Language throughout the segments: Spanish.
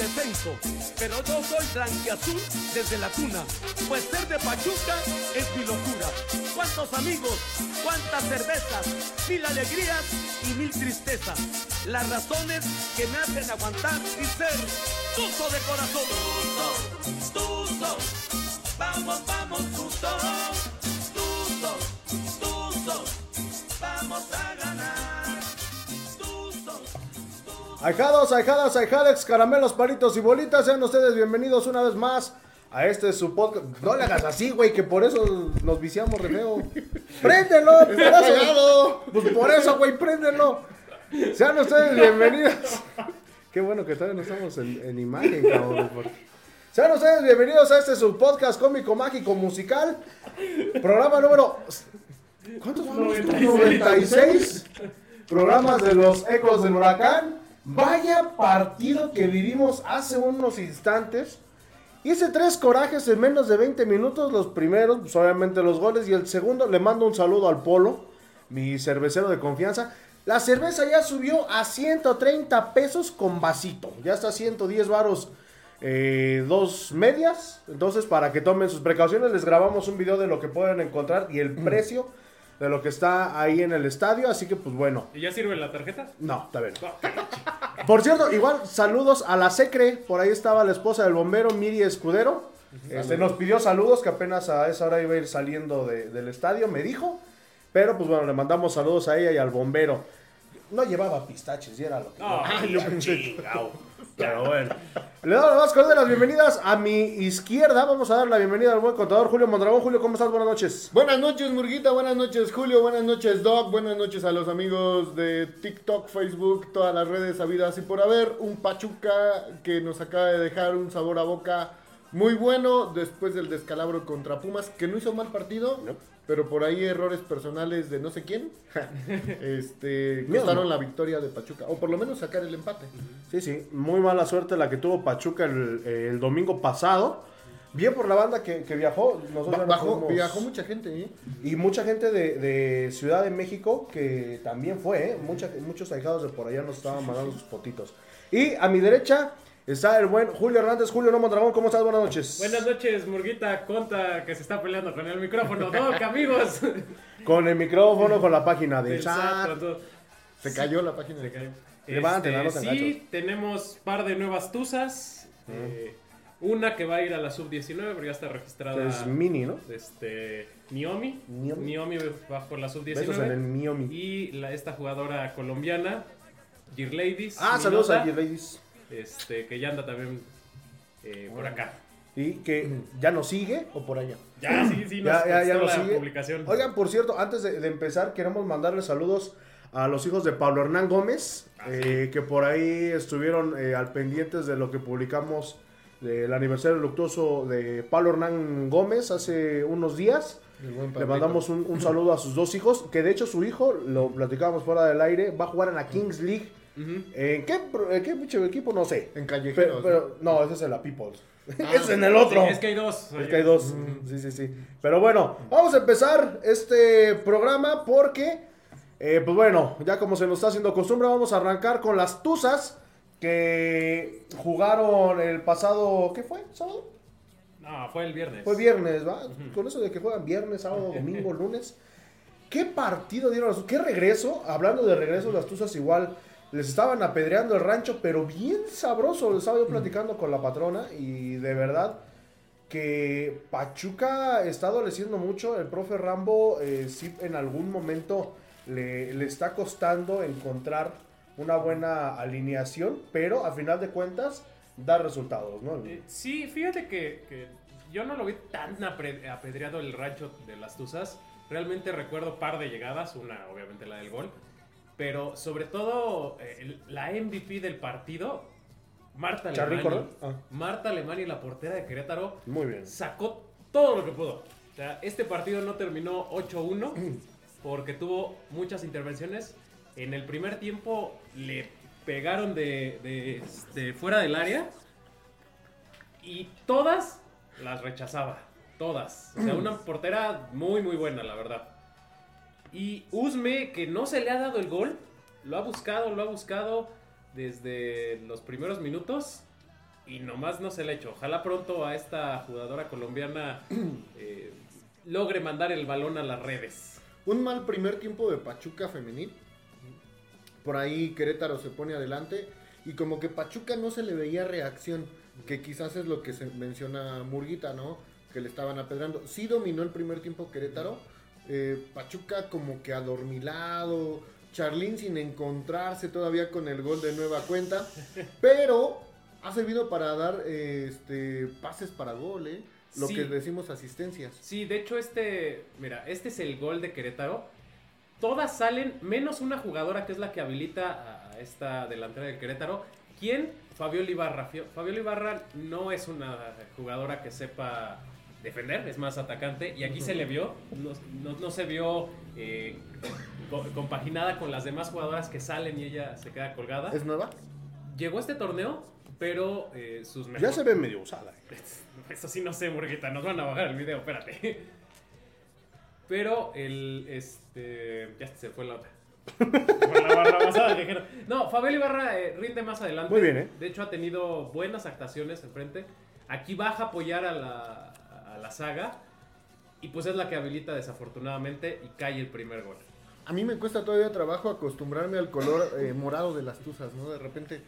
descenso, pero yo soy blanquiazul desde la cuna, pues ser de Pachuca es mi locura. Cuántos amigos, cuántas cervezas, mil alegrías y mil tristezas, las razones que me hacen aguantar y ser tuzo de corazón. Tuzo, tuzo, vamos, Ahijados, ahijadas, ahijades, caramelos, palitos y bolitas, sean ustedes bienvenidos una vez más a este su podcast. No le hagas así, güey, que por eso nos viciamos re feo. ¡Préndelo! Por eso, pues por eso, güey, préndelo. Sean ustedes bienvenidos. Qué bueno que todavía no estamos en, en imagen, cabrón. Sean ustedes bienvenidos a este su podcast cómico, mágico, musical. Programa número. ¿Cuántos vamos? 96 programas de los ecos del huracán. Vaya partido que vivimos hace unos instantes. Hice tres corajes en menos de 20 minutos. Los primeros, pues obviamente los goles. Y el segundo, le mando un saludo al Polo, mi cervecero de confianza. La cerveza ya subió a 130 pesos con vasito. Ya está a 110 varos. eh, dos medias. Entonces, para que tomen sus precauciones, les grabamos un video de lo que pueden encontrar y el precio de lo que está ahí en el estadio. Así que, pues bueno. ¿Y ya sirve la tarjeta? No, está bien. Por cierto, igual saludos a la Secre. Por ahí estaba la esposa del bombero, Miri Escudero. Este, nos pidió saludos, que apenas a esa hora iba a ir saliendo de- del estadio, me dijo. Pero pues bueno, le mandamos saludos a ella y al bombero. No llevaba pistaches y era lo que... Ay, yo pensé- Pero bueno. Le damos las bienvenidas a mi izquierda. Vamos a dar la bienvenida al buen contador Julio Mondragón. Julio, ¿cómo estás? Buenas noches. Buenas noches, Murguita. Buenas noches, Julio. Buenas noches, Doc. Buenas noches a los amigos de TikTok, Facebook, todas las redes habidas y por haber. Un Pachuca que nos acaba de dejar un sabor a boca muy bueno después del descalabro contra Pumas, que no hizo mal partido, pero por ahí errores personales de no sé quién. este, costaron no. la victoria de Pachuca, o por lo menos sacar el empate. Sí, sí, muy mala suerte la que tuvo Pachuca el, el domingo pasado. Bien por la banda que, que viajó. Nosotros Ba- no bajó, pudimos- viajó mucha gente, ¿eh? Y mucha gente de, de Ciudad de México que también fue, ¿eh? Mucha- muchos ahijados de por allá nos estaban mandando sus fotitos. Y a mi derecha está el buen Julio Hernández. Julio No Mondragón, ¿cómo estás? Buenas noches. Buenas noches, Murguita Conta, que se está peleando con el micrófono. Doc, amigos. Con el micrófono, con la página de Exacto, chat. Se cayó la página. Se cayó. Levanten, Este, no te sí, tenemos par de nuevas tuzas. eh, una que va a ir a la sub-19, porque ya está registrada. Es mini, ¿no? Este, Miomi. Miomi. Va por la sub-19. Besos en el Miomi. Y la, esta jugadora colombiana, Gear Ladies. Ah, saludos a you ladies. Este, que ya anda también eh, por acá. Y que ya nos sigue o por allá. Ya, sí, sí, nos Ya, ya, la sigue. publicación. Oigan, por cierto, antes de, de empezar, queremos mandarle saludos a los hijos de Pablo Hernán Gómez, Ah, eh, que por ahí estuvieron eh, al pendientes de lo que publicamos del aniversario luctuoso de Pablo Hernán Gómez hace unos días. Le mandamos un, un saludo a sus dos hijos, que de hecho su hijo, lo platicábamos fuera del aire, va a jugar en la Kings League. ¿En qué, en qué pinche equipo? No sé. En Pero, callejeros. pero- no, ese es en la Peoples. Ah. es en el otro. Es que hay dos. Es que hay dos. Sí, sí, sí. Pero bueno, vamos a empezar este programa porque, eh, pues bueno, ya como se nos está haciendo costumbre, vamos a arrancar con las Tuzas que jugaron el pasado, ¿qué fue? ¿Sábado? No, fue el viernes. Fue viernes, ¿va? Con eso de que juegan viernes, sábado, domingo, lunes. ¿Qué partido dieron las? ¿Qué regreso? Hablando de regreso, las Tuzas igual les estaban apedreando el rancho, pero bien sabroso. Estaba yo platicando con la patrona y de verdad que Pachuca está adoleciendo mucho. El profe Rambo eh, sí en algún momento le, le está costando encontrar una buena alineación, pero a final de cuentas da resultados, ¿no? Eh, sí, fíjate que, que yo no lo vi tan apedreado el rancho de las Tuzas. Realmente recuerdo par de llegadas, una obviamente la del gol, pero sobre todo eh, la MVP del partido, Marta Alemani. Ah. Marta Alemani, la portera de Querétaro, Muy bien. sacó todo lo que pudo. O sea, este partido no terminó 8-1 porque tuvo muchas intervenciones. En el primer tiempo le pegaron de, de, este, fuera del área y todas las rechazaba. Todas. O sea, una portera muy, muy buena, la verdad. Y Usme, que no se le ha dado el gol, lo ha buscado, lo ha buscado desde los primeros minutos y nomás no se le ha hecho. Ojalá pronto a esta jugadora colombiana eh, logre mandar el balón a las redes. Un mal primer tiempo de Pachuca femenil. Por ahí Querétaro se pone adelante y como que Pachuca no se le veía reacción, que quizás es lo que se menciona Murguita, ¿no? Que le estaban apedrando. Sí dominó el primer tiempo Querétaro. Eh, Pachuca como que adormilado. Charlín sin encontrarse todavía con el gol de nueva cuenta. Pero ha servido para dar eh, este, pases para gol, ¿eh? Lo Sí. que decimos asistencias. Sí, de hecho este, mira, este es el gol de Querétaro. Todas salen, menos una jugadora que es la que habilita a esta delantera del Querétaro. ¿Quién? Fabiola Ibarra. Fabiola Ibarra no es una jugadora que sepa defender, es más atacante. Y aquí se le vio, no, no- no se vio eh, co- compaginada con las demás jugadoras que salen y ella se queda colgada. ¿Es nueva? Llegó a este torneo, pero eh, sus Ya mejores... se ve medio usada. eh. Eso sí no sé, Murguita, nos van a bajar el video, espérate. Pero el, este, ya se fue la otra. Por la barra basada que dijeron. No, Fabel Ibarra eh, rinde más adelante. Muy bien, ¿eh? De hecho ha tenido buenas actuaciones enfrente. Aquí baja a apoyar a la, la saga. Y pues es la que habilita desafortunadamente y cae el primer gol. A mí me cuesta todavía trabajo acostumbrarme al color eh, morado de las tuzas, ¿no? De repente,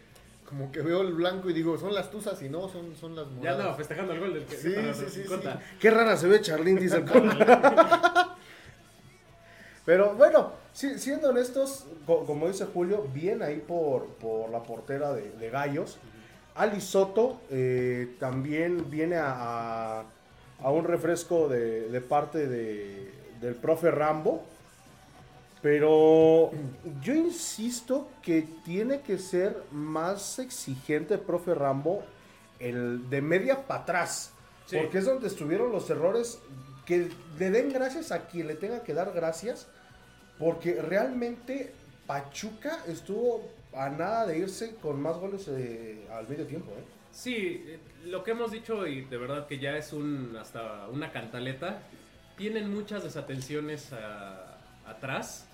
como que veo el blanco y digo, son las tuzas y no, son, son las Ya moradas. andaba festejando el gol del que Sí, sí, sí, 50. Qué rara se ve Charlín, dice el. Pero bueno, si- siendo honestos, co- como dice Julio, bien ahí por, por la portera de, de Gallos. Ali Soto eh, también viene a, a- a un refresco de, de parte de- del profe Rambo. Pero yo insisto que tiene que ser más exigente el profe Rambo el de media para atrás. Sí. Porque es donde estuvieron los errores. Que le den gracias a quien le tenga que dar gracias. Porque realmente Pachuca estuvo a nada de irse con más goles eh, al medio tiempo. ¿eh? Sí, lo que hemos dicho y de verdad que ya es un hasta una cantaleta. Tienen muchas desatenciones a- atrás,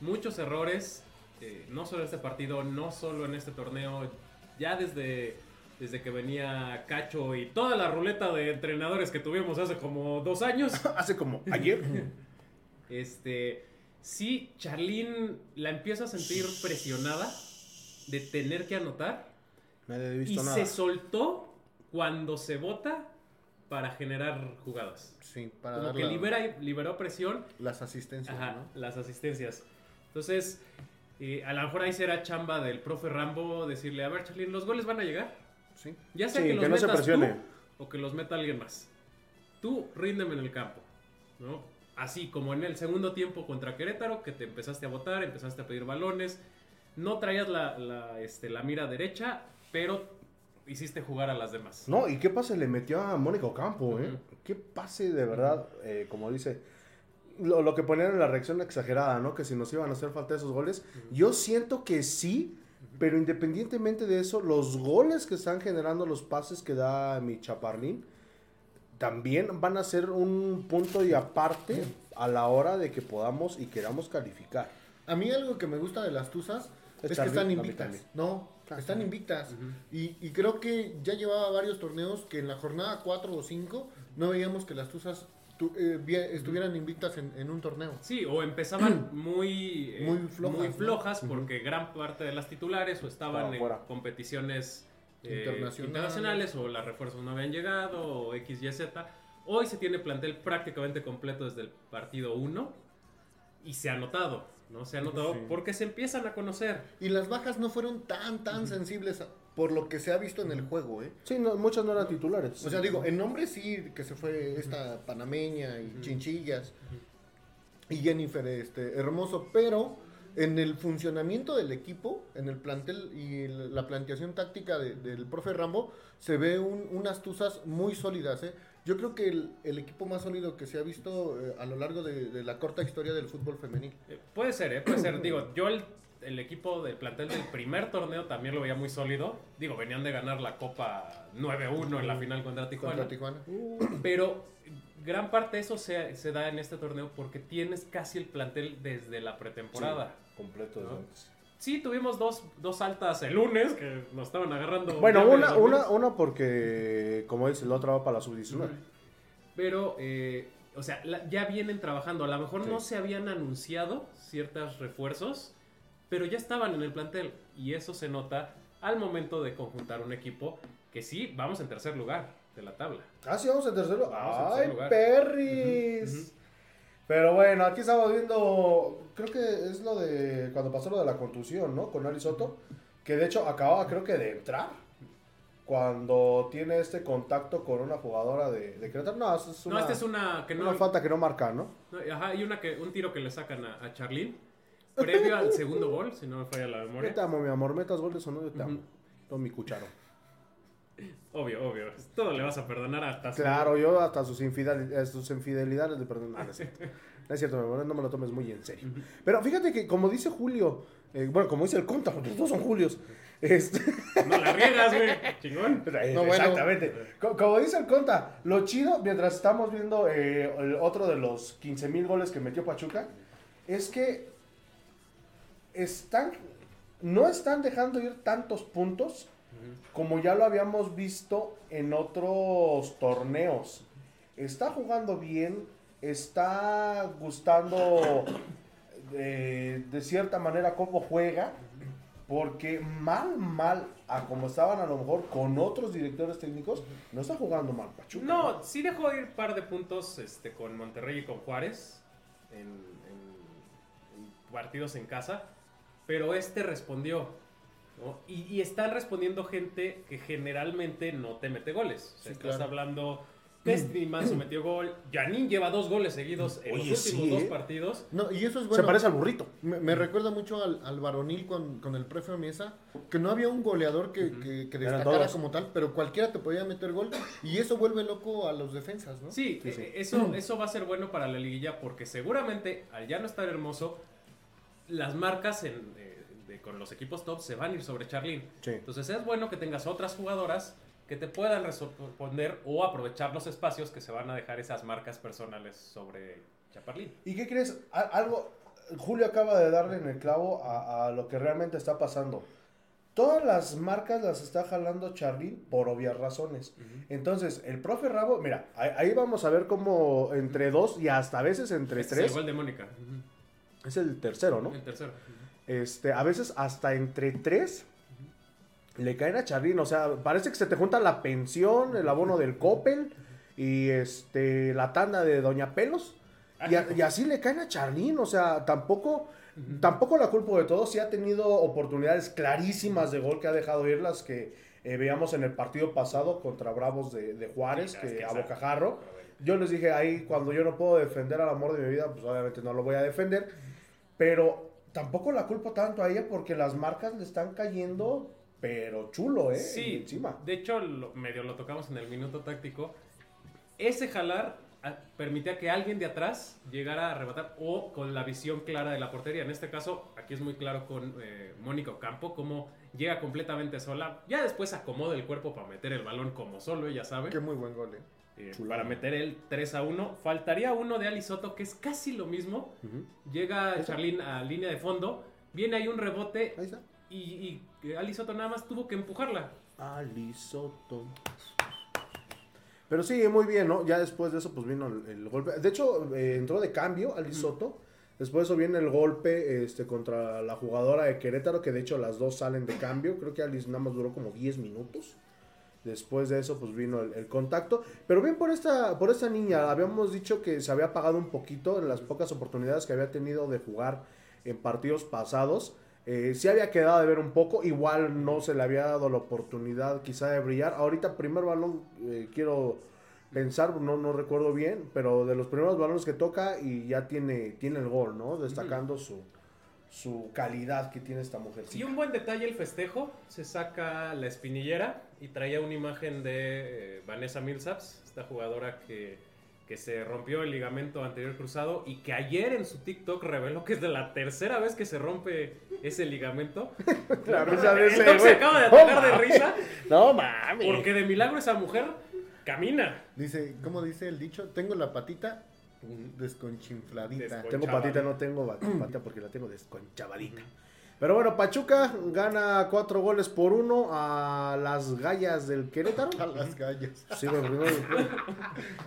muchos errores, eh, no solo en este partido, no solo en este torneo, ya desde, desde que venía Cacho y toda la ruleta de entrenadores que tuvimos hace como dos años. Hace como ayer. Este, sí, Charlín la empieza a sentir presionada de tener que anotar. Nadie he Y visto nada. se soltó cuando se vota para generar jugadas. Sí, para Como que la- libera, liberó presión, las asistencias, ajá, ¿no? las asistencias. Entonces, eh, a lo mejor ahí será chamba del profe Rambo decirle, a ver, Charlín, los goles van a llegar. Sí. Ya sea Sí, que los que no se metas presione. tú o que los meta alguien más. Tú ríndeme en el campo, ¿no? Así como en el segundo tiempo contra Querétaro, que te empezaste a votar, empezaste a pedir balones, no traías la, la, este, la mira derecha, pero hiciste jugar a las demás. No, y qué pase le metió a Mónica Ocampo, ¿eh? Ujú. Qué pase de verdad, eh, como dice. Lo, lo que ponían en la reacción exagerada, ¿no? Que si nos iban a hacer falta esos goles. Yo siento que sí, pero independientemente de eso, los goles que están generando los pases que da mi Chaparlín también van a ser un punto y aparte a la hora de que podamos y queramos calificar. A mí algo que me gusta de las tuzas Es es, que están invictas. No, Están invictas. Y, y creo que ya llevaba varios torneos que en la jornada 4 o 5 no veíamos que las tuzas tu- eh, vi- estuvieran invictas en, en un torneo. Sí, o empezaban muy, eh, Muy flojas, muy ¿no? flojas porque gran parte de las titulares o estaban en competiciones eh, Internacionales. internacionales o las refuerzos no habían llegado o X, Y, Z. Hoy se tiene plantel prácticamente completo desde el partido 1 y se ha notado, ¿no? Se ha notado Sí. porque se empiezan a conocer. Y las bajas no fueron tan, tan sensibles a- por lo que se ha visto en el juego, ¿eh? Sí, no, muchas no eran titulares. O sea, digo, en nombre sí que se fue esta panameña y chinchillas y Jennifer este, hermoso, pero en el funcionamiento del equipo, en el plantel y el- la planteación táctica de- del profe Rambo, se ve un- unas tuzas muy sólidas. ¿eh? Yo creo que el, el equipo más sólido que se ha visto eh, a lo largo de, de la corta historia del fútbol femenil. Eh, puede ser, ¿eh? Puede ser. Digo, yo el- el equipo del plantel del primer torneo también lo veía muy sólido. Digo, venían de ganar la Copa 9-1 en la final contra Tijuana. Contra Tijuana. Pero gran parte de eso se, se da en este torneo porque tienes casi el plantel desde la pretemporada. Completo de ¿No? antes. Sí, tuvimos dos, dos altas el lunes que nos estaban agarrando. Bueno, una, una, una porque, como dice, la otra va para la sub-19. Pero, eh, o sea, la- ya vienen trabajando. A lo mejor Sí. no se habían anunciado ciertos refuerzos, pero ya estaban en el plantel. Y eso se nota al momento de conjuntar un equipo que sí, vamos en tercer lugar de la tabla. Ah, sí, vamos en. Vamos en ¡Ay, tercer lugar. perris! Ujú. Pero bueno, aquí estamos viendo, creo que es lo de cuando pasó lo de la contusión, ¿no? Con Ari Soto, que de hecho acababa creo que de entrar cuando tiene este contacto con una jugadora de, de Querétaro. No, es es una, No, esta es una que no. una falta que no marca, ¿no? no, Ajá, y una que, un tiro que le sacan a, a Charlene. Previo al segundo gol, si no me falla la Yo memoria. te amo, mi amor, metas goles o no, yo te amo. Todo mi cucharo. Obvio, obvio. Todo le vas a perdonar hasta su- Claro, yo hasta sus, infidel- eh, sus infidelidades le perdono. No, no es cierto. No es cierto, no me lo tomes muy en serio. Pero fíjate que, como dice Julio, eh, bueno, como dice el Conta, porque todos son Julios. Este, No la riegas, güey. Chingón. Eh, No, bueno. Exactamente. Co- Como dice el Conta, lo chido, mientras estamos viendo eh, el otro de los 15 mil goles que metió Pachuca, es que están, no están dejando ir tantos puntos como ya lo habíamos visto en otros torneos. Está jugando bien, está gustando eh, de cierta manera cómo juega, porque mal, mal, a como estaban a lo mejor con otros directores técnicos, no está jugando mal Pachuca. No, sí dejó ir un par de puntos este, con Monterrey y con Juárez en, en- en partidos en casa, pero este respondió. ¿No? Y, y están respondiendo gente que generalmente no te mete goles. O sea, Sí, estás claro. hablando que Manso metió gol, Janín lleva dos goles seguidos en Oye, los sí, últimos ¿eh? dos partidos. No, y eso es Se bueno. parece al burrito. Me, me recuerda mucho al, al varonil con, con el profe Mesa, que no había un goleador que, Ujú. que- que destacara como tal, pero cualquiera te podía meter gol y eso vuelve loco a los defensas, ¿no? Sí, Sí, sí. eh, Eso, eso va a ser bueno para la liguilla porque seguramente al ya no estar hermoso, las marcas en, eh, de- con los equipos top se van a ir sobre Charlín. Sí. Entonces es bueno que tengas otras jugadoras que te puedan responder o aprovechar los espacios que se van a dejar esas marcas personales sobre Chaparlín. ¿Y qué crees? Algo, Julio acaba de darle en el clavo a, a lo que realmente está pasando. Todas las marcas las está jalando Charlín por obvias razones. Entonces, el profe Rabo, mira, ahí, ahí vamos a ver cómo entre dos y hasta a veces entre Este es tres. gol de Mónica. Es el tercero, ¿no? El tercero. Este, a veces hasta entre tres le caen a Charlín. O sea, parece que se te junta la pensión, el abono del Coppel y este la tanda de Doña Pelos. Y, a- y así le caen a Charlín. O sea, tampoco, tampoco la culpo de todo. Sí ha tenido oportunidades clarísimas de gol que ha dejado ir las que eh, veíamos en el partido pasado contra Bravos de, de Juárez, Sí, que que a bocajarro. Yo les dije ahí, cuando yo no puedo defender al amor de mi vida, pues obviamente no lo voy a defender. Pero tampoco la culpo tanto a ella porque las marcas le están cayendo, pero chulo, ¿eh? Sí, Encima. de hecho, lo- medio lo tocamos en el minuto táctico. Ese jalar ah, permitía que alguien de atrás llegara a arrebatar o con la visión clara de la portería. En este caso, aquí es muy claro con eh, Mónica Ocampo, cómo llega completamente sola. Ya después acomoda el cuerpo para meter el balón como solo, ella sabe. Qué muy buen gol, ¿eh? Eh, para meter el 3 a 1. Faltaría uno de Ali Soto, que es casi lo mismo. Llega Charlín a línea de fondo. Viene ahí un rebote Ahí está. y, y Ali Soto nada más tuvo que empujarla. Ali Soto. Pero sí, muy bien, ¿no? Ya después de eso, pues vino el, el golpe. De hecho, eh, entró de cambio Ali Soto. Después de eso viene el golpe este, contra la jugadora de Querétaro, que de hecho las dos salen de cambio. Creo que Alice nada más duró como 10 minutos. Después de eso, pues vino el, el contacto. Pero bien por esta, por esta niña, habíamos dicho que se había apagado un poquito en las pocas oportunidades que había tenido de jugar en partidos pasados. Eh, sí había quedado de ver un poco, igual no se le había dado la oportunidad quizá de brillar. Ahorita primer balón, eh, quiero pensar, no, no recuerdo bien, pero de los primeros balones que toca y ya tiene, tiene el gol, ¿no? Destacando su, su calidad que tiene esta mujer. Y un buen detalle el festejo, se saca la espinillera y traía una imagen de eh, Vanessa Millsaps, esta jugadora que que se rompió el ligamento anterior cruzado y que ayer en su TikTok reveló que es de la tercera vez que se rompe ese ligamento. Doc se acaba de No atacar de risa No mames. porque de milagro esa mujer camina. Dice, ¿cómo dice el dicho? Tengo la patita desconchinfladita. Descon- Tengo patita, no tengo patita porque la tengo desconchavadita. Pero bueno, Pachuca gana cuatro goles por uno a las gallas del Querétaro. A las gallas. Sí, primero-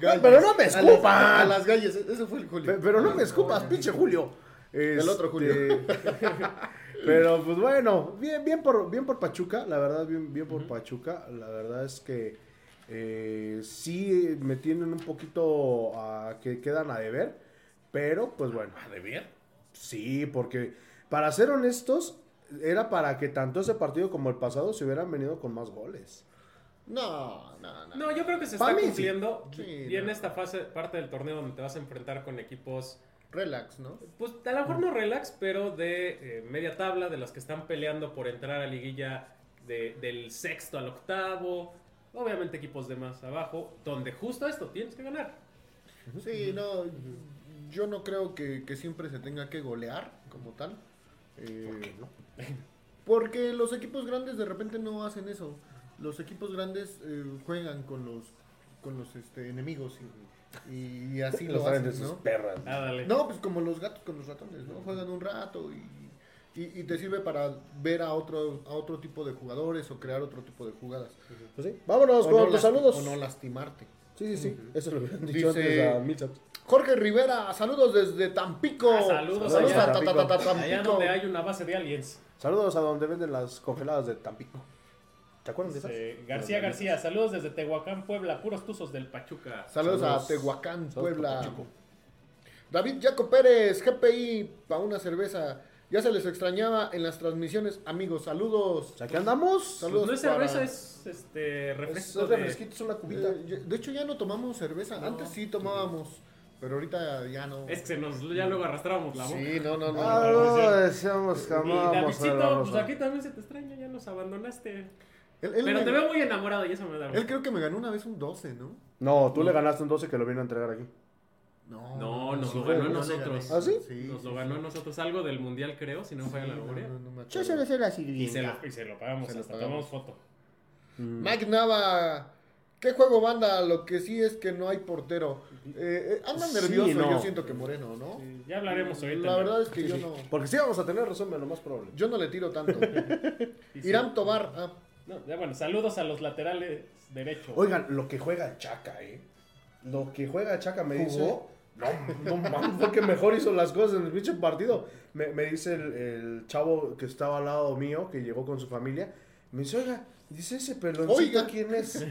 Gallas. Pero no me A las- escupan. A las gallas, eso fue el Julio. Pe- Pero no me escupas, pinche Julio. El otro Julio. Este, Pero pues bueno, bien, bien por, bien por Pachuca, la verdad, bien, bien por Pachuca. La verdad es que eh, sí me tienen un poquito a que quedan a deber. Pero pues bueno. ¿A deber? Sí, porque para ser honestos, era para que tanto ese partido como el pasado se hubieran venido con más goles. No, no, no. No, yo creo que se está mí cumpliendo. Sí, y en esta fase, parte del torneo donde te vas a enfrentar con equipos, Relax, ¿no? pues a lo mejor no relax, pero de eh, media tabla, de las que están peleando por entrar a liguilla de- del sexto al octavo. Obviamente equipos de más abajo, donde justo esto tienes que ganar. Sí, no. Yo no creo que, que siempre se tenga que golear como tal. Eh, ¿Por qué no? Porque los equipos grandes de repente no hacen eso. Los equipos grandes eh, juegan con los con los este, enemigos y, y así Los lo traen de hacen, sus ¿no? perras. Ah. No, pues como los gatos con los ratones, ¿no? Juegan un rato y, y, y te sirve para ver a otro a otro tipo de jugadores o crear otro tipo de jugadas. Pues sí. Vámonos O con no tus saludos. O no lastimarte. Sí, sí, sí. Eso lo habían dicho Dice- antes a. Jorge Rivera, saludos desde Tampico. Ah, saludos Saludos allá. a a ta- ta- ta- ta- Allá Tampico. donde hay una base de aliens. Saludos a donde venden las congeladas de Tampico. ¿Te acuerdas de esas? Eh, García García, saludos desde Tehuacán, Puebla, puros tuzos del Pachuca. Saludos, Saludos. a Tehuacán, Puebla. David Jaco Pérez, GPI, para una cerveza. Ya se les extrañaba en las transmisiones, amigos. Saludos. Sea, aquí andamos. Saludos no es para- cerveza, es este Es refresco. de- refresquito, es una cubita. Eh, de hecho, ya no tomamos cerveza. No. Antes sí tomábamos, pero ahorita ya no. Es que se nos, ya luego arrastrábamos la boca. Sí, no, no, no. Ah, no. no, decíamos que Y amábamos a Davidcito, la pues rosa. aquí también se te extraña, ya nos abandonaste. Él, él Pero me- te veo muy enamorado y eso me da él creo que me ganó una vez un 12, ¿no? No, tú le ganaste un 12 que lo vino a entregar aquí. No, No, nos sí, lo ganó a nosotros. ¿Ah, sí? Nos lo ganó a nosotros algo del mundial, creo, si no me falla la memoria. no, no me Yo se le la Y se, sirvienta. lo, y se lo pagamos, Se lo hasta pagamos. tomamos foto. Mm. Mike Nava, ¿qué juego banda? Lo que sí es que no hay portero. Eh, eh, anda Sí, nervioso, no. yo siento que Moreno, ¿no? Sí, ya hablaremos ahorita. La verdad es que yo no, Porque sí vamos a tener razón, lo más probable. yo no le tiro tanto. Irán Tobar, ah, No, ya bueno, saludos a los laterales derechos. Oigan, lo que juega Chaca, ¿eh? Lo que juega Chaca me dice. No, no mames, fue que mejor hizo las cosas en el pinche partido. Me, me dice el, el chavo que estaba al lado mío, que llegó con su familia. Me dice, oiga, dice ese peloncito, Oiga. ¿quién es?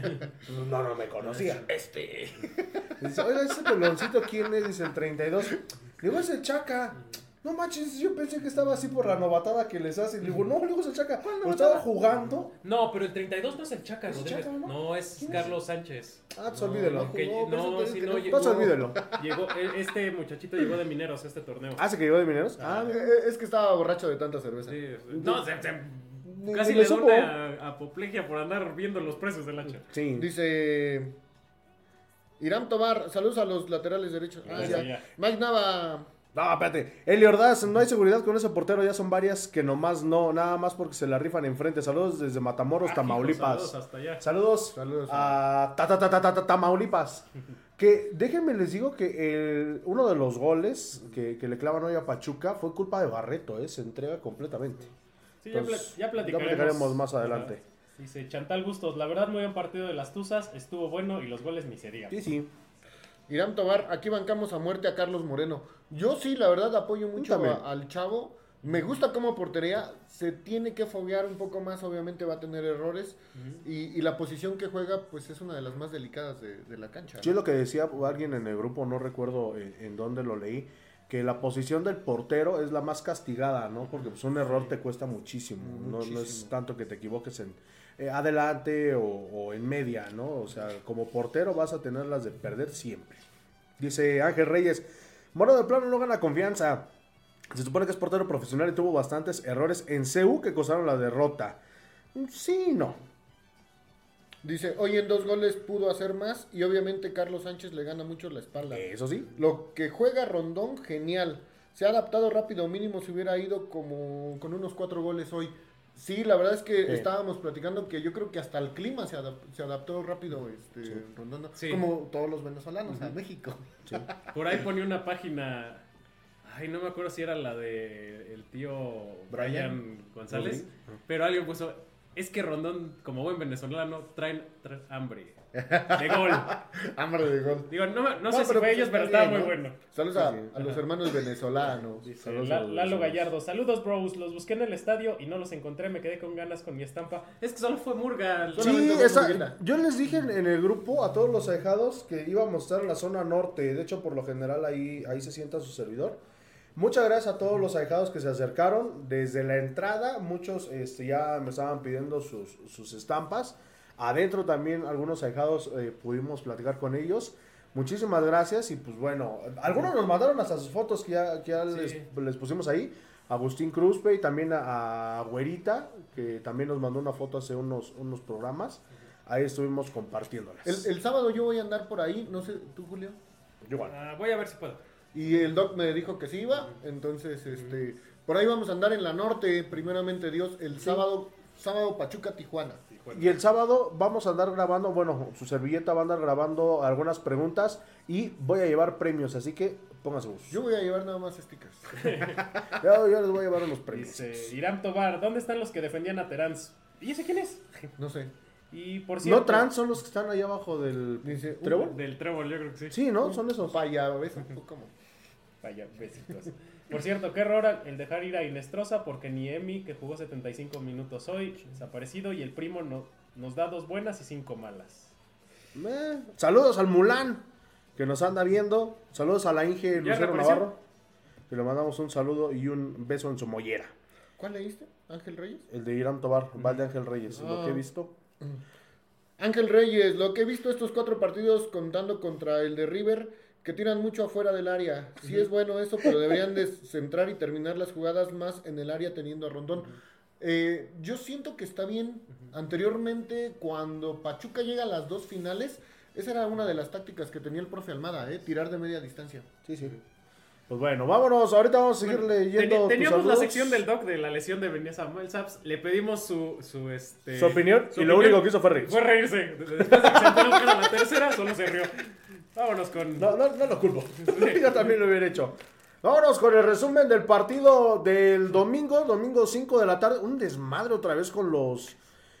No, no me conocía. Este. Dice, oiga, ese peloncito, ¿quién es? Dice el 32. Digo, es el Chaca. No manches, yo pensé que estaba así por la novatada que les hace. Le digo, no, luego es el Chaca. Pues estaba jugando. No, pero el 32 no es el Chaca, ¿Es Rodríguez. Chaca, no? no? es Carlos Sánchez. Ah, pues olvídelo. Que- jugó, por eso no, te si no, que llegó, Pues olvídelo. llegó, e- este muchachito llegó de Mineros a este torneo. Ah, ¿se que llegó de mineros? Ah, eh, mira. eh, es que estaba borracho de tanta cerveza. Sí, sí. no, se, se- Ni- casi ni le le supo. una apoplejía por andar viendo los precios del hacha. Sí. Dice Irán Tobar, saludos a los laterales derechos. Ah, ya. ya. Mike Nava, No, espérate. Eli Ordaz, no hay seguridad con ese portero. Ya son varias que nomás no, nada más porque se la rifan enfrente. Saludos desde Matamoros, Tamaulipas. Saludos hasta allá. Saludos, Saludos. a ta, ta, ta, ta, ta, ta- Tamaulipas. Que déjenme les digo que el- uno de los goles que, que le clavan hoy a Pachuca fue culpa de Barreto, ¿eh? se entrega completamente. Sí, ya, pla- ya platicaremos. ya platicaremos más adelante. Dice Chantal Bustos, la verdad muy buen partido de las Tuzas, estuvo bueno y los goles ni se digan. Sí, sí. Irán Tobar, aquí bancamos a muerte a Carlos Moreno. Yo sí, la verdad, apoyo mucho a- al chavo. Me gusta como portería. Se tiene que foguear un poco más, obviamente va a tener errores. y, y la posición que juega, pues es una de las más delicadas de, de la cancha. Sí, es lo que decía alguien en el grupo, no recuerdo en, en dónde lo leí, que la posición del portero es la más castigada, ¿no? Porque pues, un error te cuesta muchísimo. No, no es tanto que te equivoques en eh, adelante o, o en media, ¿no? O sea, como portero vas a tener las de perder siempre. Dice Ángel Reyes, Moro de plano no gana confianza. Se supone que es portero profesional y tuvo bastantes errores en CU que causaron la derrota. Sí, no. Dice, hoy en dos goles pudo hacer más y obviamente Carlos Sánchez le gana mucho la espalda. Eso sí. Lo que juega Rondón, genial. Se ha adaptado rápido, mínimo se hubiera ido como con unos cuatro goles hoy. Sí, la verdad es que Sí. estábamos platicando que yo creo que hasta el clima se, adap- se adaptó rápido este. Sí. Como todos los venezolanos a México. Por ahí ponía una página. Ay, no me acuerdo si era la de el tío Brian. Brian González. Pero alguien puso. Es que Rondón, como buen venezolano, traen, traen hambre. De gol. Hambre de gol. Digo, no, no, No, sé si pero fue pues ellos, está pero estaba bien, muy ¿no? bueno. Saludos a, Sí, sí. a los hermanos venezolanos. Dice Saludos La- a los Lalo. Gallardo. Saludos, bros. Los busqué en el estadio y no los encontré. Me quedé con ganas con mi estampa. Es que solo fue Murga. Sí, esa- yo les dije en, en el grupo a todos los ahijados que íbamos a estar en la zona norte. De hecho, por lo general ahí, ahí se sienta su servidor. Muchas gracias a todos los ahijados que se acercaron. Desde la entrada, muchos este, ya me estaban pidiendo sus, sus estampas. Adentro también algunos ahijados eh, pudimos platicar con ellos. Muchísimas gracias y pues bueno, algunos nos mandaron hasta sus fotos que ya, que ya Sí. les, les pusimos ahí. Agustín Cruzpe y también a, a Güerita, que también nos mandó una foto hace unos, unos programas. Ahí estuvimos compartiéndolas. El, el sábado yo voy a andar por ahí, no sé, ¿tú Julio? Yo igual. Ah, voy a ver si puedo. Y el doc me dijo que sí iba, entonces este por ahí vamos a andar en la norte, primeramente Dios, el sábado, sábado Pachuca Tijuana. Y el sábado vamos a andar grabando, bueno, su servilleta va a andar grabando algunas preguntas y voy a llevar premios, así que pónganse bus. Yo voy a llevar nada más stickers. Yo, yo les voy a llevar unos premios. Dice Irán Tobar. ¿Dónde están los que defendían a Terán? ¿Y ese quién es? No sé. Y por cierto. ¿No trans son los que están ahí abajo del Dice, trébol? Del trébol, yo creo que sí. Sí, ¿no? Son esos. ¿ves? ¿Cómo? Vaya, besitos. Por cierto, qué error el dejar ir a Inestrosa porque ni Emi, que jugó 75 minutos hoy, desaparecido, y el primo no, nos da dos buenas y cinco malas. Eh, saludos al Mulán, que nos anda viendo. Saludos a la Inge ¿Ya Lucero? Navarro, que le mandamos un saludo y un beso en su mollera. ¿Cuál leíste? ¿Ángel Reyes? El de Irán Tobar, Valde Ángel Reyes, lo que he visto. Ángel Reyes, lo que he visto estos cuatro partidos contando contra el de River, que tiran mucho afuera del área. Sí es bueno eso, pero deberían de centrar y terminar las jugadas más en el área teniendo a Rondón. Eh, yo siento que está bien. Anteriormente, cuando Pachuca llega a las dos finales, esa era una de las tácticas que tenía el profe Almada, ¿eh? tirar de media distancia. Sí, sí. Pues bueno, vámonos. Ahorita vamos a seguir Bueno, leyendo. tus teníamos la sección del doc de la lesión de Benítez Samuel Saps. Le pedimos su, su, este, Su opinión, su y lo único que hizo fue reírse. Fue reírse. Después de que se enteró que era la tercera, solo se rió. Vámonos con. No, no, no lo culpo. Yo también lo hubiera hecho. Vámonos con el resumen del partido del domingo, domingo 5 de la tarde. Un desmadre otra vez con los.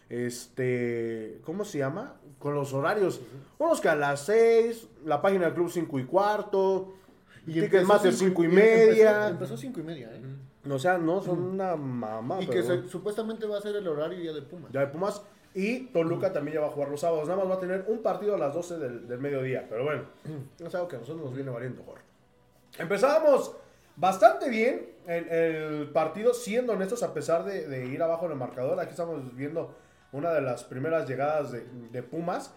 Este. ¿Cómo se llama? Con los horarios. Unos que a las 6, la página del club 5 y cuarto, Ticketmaster 5 y media. Empezó, empezó cinco y media, ¿eh? O sea, no son una mamá. Y pero que bueno. se- supuestamente va a ser el horario ya de Pumas. Ya de Pumas. Y Toluca también ya va a jugar los sábados. Nada más va a tener un partido a las 12 del, del mediodía. Pero bueno, es algo que a nosotros nos viene valiendo, Jorge. Empezábamos bastante bien el, el partido, siendo honestos, a pesar de, de ir abajo en el marcador. Aquí estamos viendo una de las primeras llegadas de, de Pumas.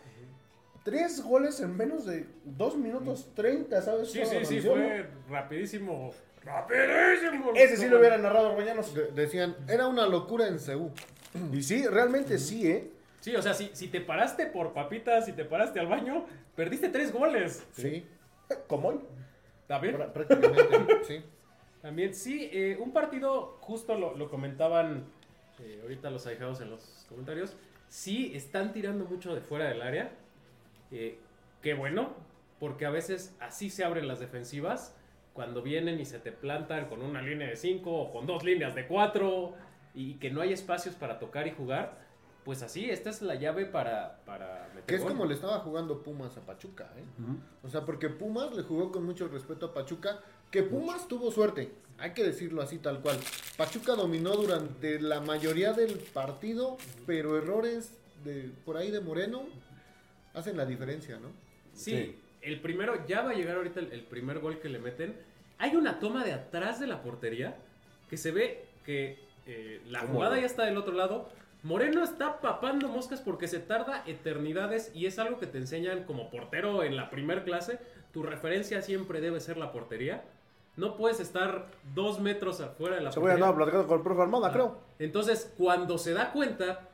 Tres goles en menos de 2 minutos 30, ¿sabes? Sí, sí, sí, fue rapidísimo. ¡Rapidísimo! Ese sí lo hubiera narrado. De- decían, era una locura en Ceú. Y sí, realmente sí, ¿eh? Sí, o sea, si, si te paraste por papitas, si te paraste al baño, perdiste tres goles. Sí, Como hoy. ¿Está bien? prá- prácticamente, sí. También, sí, eh, un partido, justo lo, lo comentaban eh, ahorita los ahijados en los comentarios, sí están tirando mucho de fuera del área. Eh, qué bueno, porque a veces así se abren las defensivas, cuando vienen y se te plantan con una línea de 5 o con dos líneas de 4 y que no hay espacios para tocar y jugar, pues así, esta es la llave para, para meter Que es gol. como le estaba jugando Pumas a Pachuca, ¿eh? O sea, porque Pumas le jugó con mucho respeto a Pachuca, que Pumas tuvo suerte, hay que decirlo así tal cual. Pachuca dominó durante la mayoría del partido, pero errores de por ahí de Moreno hacen la diferencia, ¿no? Sí, Sí. el primero, ya va a llegar ahorita el, el primer gol que le meten. Hay una toma de atrás de la portería que se ve que eh, la ¿Cómo jugada ya está del otro lado. Moreno está papando moscas porque se tarda eternidades y es algo que te enseñan como portero en la primer clase. Tu referencia siempre debe ser la portería. No puedes estar dos metros afuera de la Se voy a portería. andar platicando con el profe Armada, Ah, creo. Entonces, cuando se da cuenta,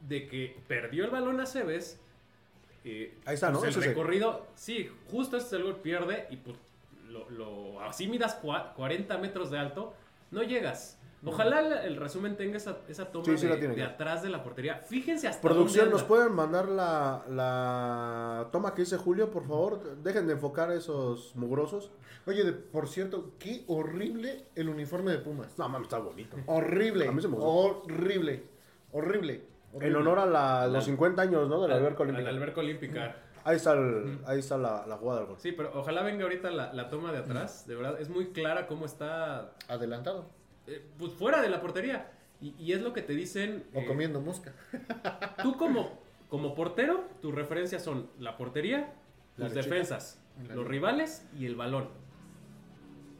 de que perdió el balón a Cebes. eh, Ahí está, ¿no? pues Ese el es el- recorrido, sí, justo este es el gol, pierde y pues lo, lo- así midas cua- 40 metros de alto, no llegas. Ojalá el, el resumen tenga esa, esa toma Sí, sí de, la tiene, de claro. atrás de la portería. Fíjense hasta Producción, dónde ¿nos pueden mandar la, la toma que dice Julio, por favor? Dejen de enfocar esos mugrosos. Oye, de- por cierto, qué horrible el uniforme de Pumas. No, mames, está bonito. Horrible. A mí se me gustó. Horrible. Horrible. En horrible. honor a la- los 50 años, ¿no? De la Al- alberca al olímpica. alberca olímpica. Ahí está, el- ahí está la, la jugada del gol. Sí, pero ojalá venga ahorita la, la toma de atrás. De verdad, es muy clara cómo está Adelantado. Eh, pues fuera de la portería. Y, y es lo que te dicen. O eh, comiendo mosca. Tú como, como portero, tus referencias son la portería, La tus lechita. defensas, La los rivales y el balón.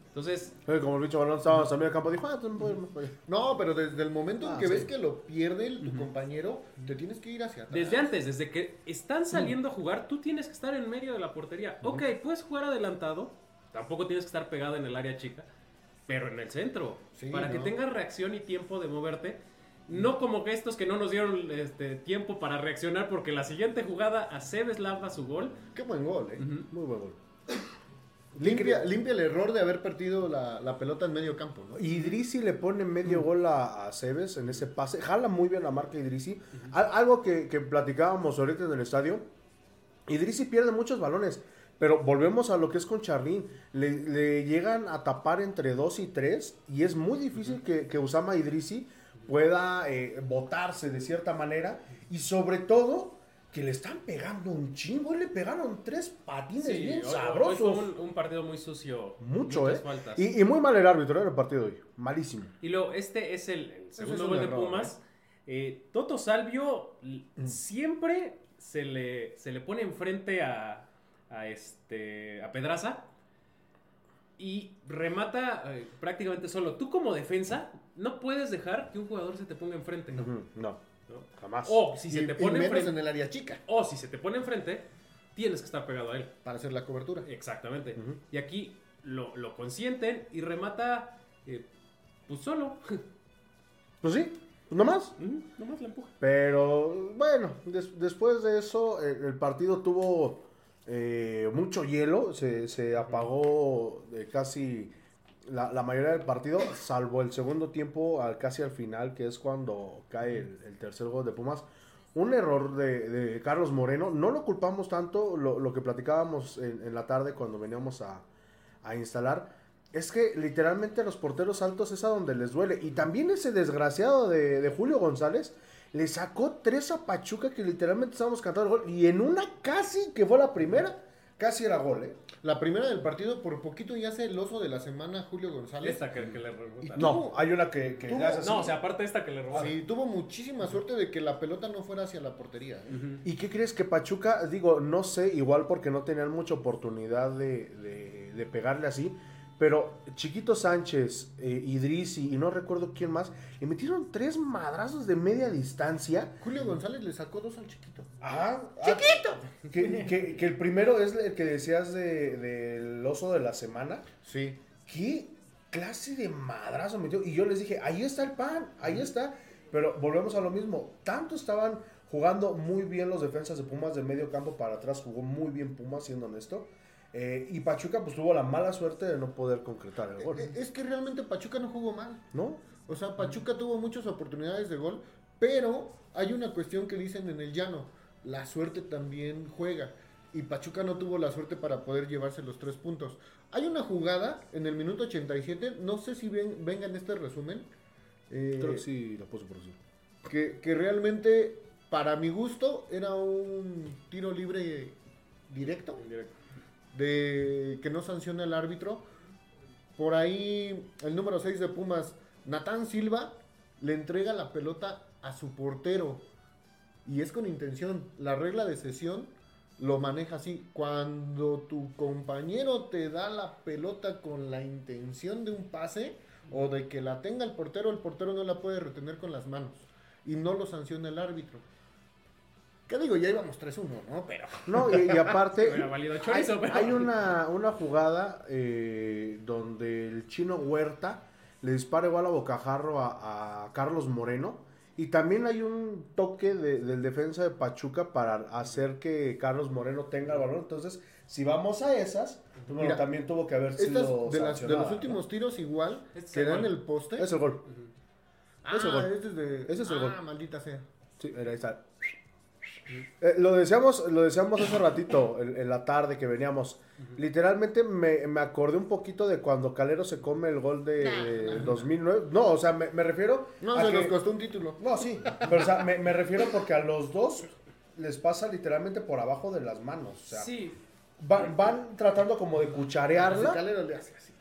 Entonces, Como el bicho balón estaba a medio campo, dijo, ah, tú no puedes más para allá". No, pero desde el momento en Ah, que sí. ves que lo pierde el- tu compañero, te tienes que ir hacia atrás. desde antes, desde que están saliendo a jugar, tú tienes que estar en medio de la portería. Ok, puedes jugar adelantado, tampoco tienes que estar pegado en el área chica, pero en el centro, Sí, para que tengas reacción y tiempo de moverte. No como que estos que no nos dieron este, tiempo para reaccionar porque la siguiente jugada a Cebes lava su gol. Qué buen gol, eh. Muy buen gol. limpia, limpia el error de haber perdido la, la pelota en medio campo, ¿no? Idrisi le pone medio gol a, a Cebes en ese pase. Jala muy bien la marca Idrisi. Al- algo que, que platicábamos ahorita en el estadio. Idrisi pierde muchos balones. Pero volvemos a lo que es con Charlín. Le, le llegan a tapar entre 2 y 3. Y es muy difícil que, que Usama Idrisi pueda eh, botarse de cierta manera. Y sobre todo, que le están pegando un chingo. Le pegaron tres patines Sí, bien hoy- hoy sabrosos. fue un, un partido muy sucio. Mucho, ¿eh? faltas. Y, y muy mal el árbitro en el partido de hoy. Malísimo. Y luego, este es el, el segundo es gol de Pumas. Eh, Toto Salvio l- siempre se le, se le pone enfrente a, a, este, a Pedraza y remata eh, prácticamente solo. Tú como defensa no puedes dejar que un jugador se te ponga enfrente. ¿no? No, ¿no? jamás. O si Y- se te pone enfrente, en el área chica, o si se te pone enfrente, tienes que estar pegado a él. para hacer la cobertura. Exactamente. Y aquí lo, lo consienten y remata eh, pues solo. Pues sí, pues nomás. Ujú, Nomás la empuja. Pero bueno, des- después de eso, el, el partido tuvo eh, mucho hielo. Se, se apagó de casi la, la mayoría del partido, salvo el segundo tiempo, al, casi al final, que es cuando cae el, el tercer gol de Pumas. Un error de, de Carlos Moreno. No lo culpamos tanto, lo, lo que platicábamos en, en la tarde cuando veníamos a, a instalar. Es que literalmente a los porteros altos es a donde les duele. Y también ese desgraciado de, de Julio González le sacó tres a Pachuca que literalmente estábamos cantando el gol. Y en una casi, que fue la primera, casi era gol, ¿eh? La primera del partido, por poquito ya hace el oso de la semana, Julio González. Esta que, que le rebota. No, hay una que, que tuvo- le hace así. No, o sea, aparte esta que le robó. Sí, tuvo muchísima suerte de que la pelota no fuera hacia la portería. ¿eh? ¿Y qué crees que Pachuca, digo, no sé, igual porque no tenían mucha oportunidad de, de- de pegarle así, pero Chiquito Sánchez, eh, Idrisi y no recuerdo quién más, le metieron tres madrazos de media distancia. Julio González le sacó dos al chiquito. Ajá. ¡Chiquito! Que, que- que el primero es el que decías de- del oso de la semana. Sí. ¿Qué clase de madrazo metió? Y yo les dije, ahí está el pan, ahí está. Pero volvemos a lo mismo. Tanto estaban jugando muy bien los defensas de Pumas de medio campo para atrás. Jugó muy bien Pumas, siendo honesto. Eh, y Pachuca pues tuvo la mala suerte de no poder concretar el gol. Eh, Es que realmente Pachuca no jugó mal. ¿No? O sea, Pachuca tuvo muchas oportunidades de gol, pero hay una cuestión que dicen en el llano, la suerte también juega. Y Pachuca no tuvo la suerte para poder llevarse los tres puntos. Hay una jugada en el minuto 87, no sé si ven, venga en este resumen, eh, Creo que sí la puso por sí. que, que realmente, para mi gusto, era un tiro libre directo de que no sanciona el árbitro. Por ahí el número 6 de Pumas, Natán Silva, le entrega la pelota a su portero. Y es con intención. La regla de sesión lo maneja así. Cuando tu compañero te da la pelota con la intención de un pase o de que la tenga el portero, el portero no la puede retener con las manos. Y no lo sanciona el árbitro. ¿Qué digo? Ya íbamos 3-1, ¿no? Pero... No, y, y aparte, valido hay, chorizo, pero- hay una, una jugada eh, donde el chino Huerta le dispara igual a bocajarro a, a Carlos Moreno Y también hay un toque de- del defensa de Pachuca para hacer que Carlos Moreno tenga el balón. Entonces, si vamos a esas, bueno, Mira, también tuvo que haber sido de, las- de sancionada, los últimos tiros igual, Este es que el dan el poste. Es el gol. ah, ese gol. este es de... Ese es el ah, gol. maldita sea. Sí, ahí está. Eh, lo decíamos, lo decíamos hace ratito, en, en la tarde que veníamos. Literalmente me, me acordé un poquito de cuando Calero se come el gol de Nah, nah, 2009. No, o sea, me, me refiero No, a se que- nos costó un título. No, sí, pero o sea, me, me refiero porque a los dos les pasa literalmente por abajo de las manos. O sea, Sí, van, van tratando como de cucharearla. Calero le hace así.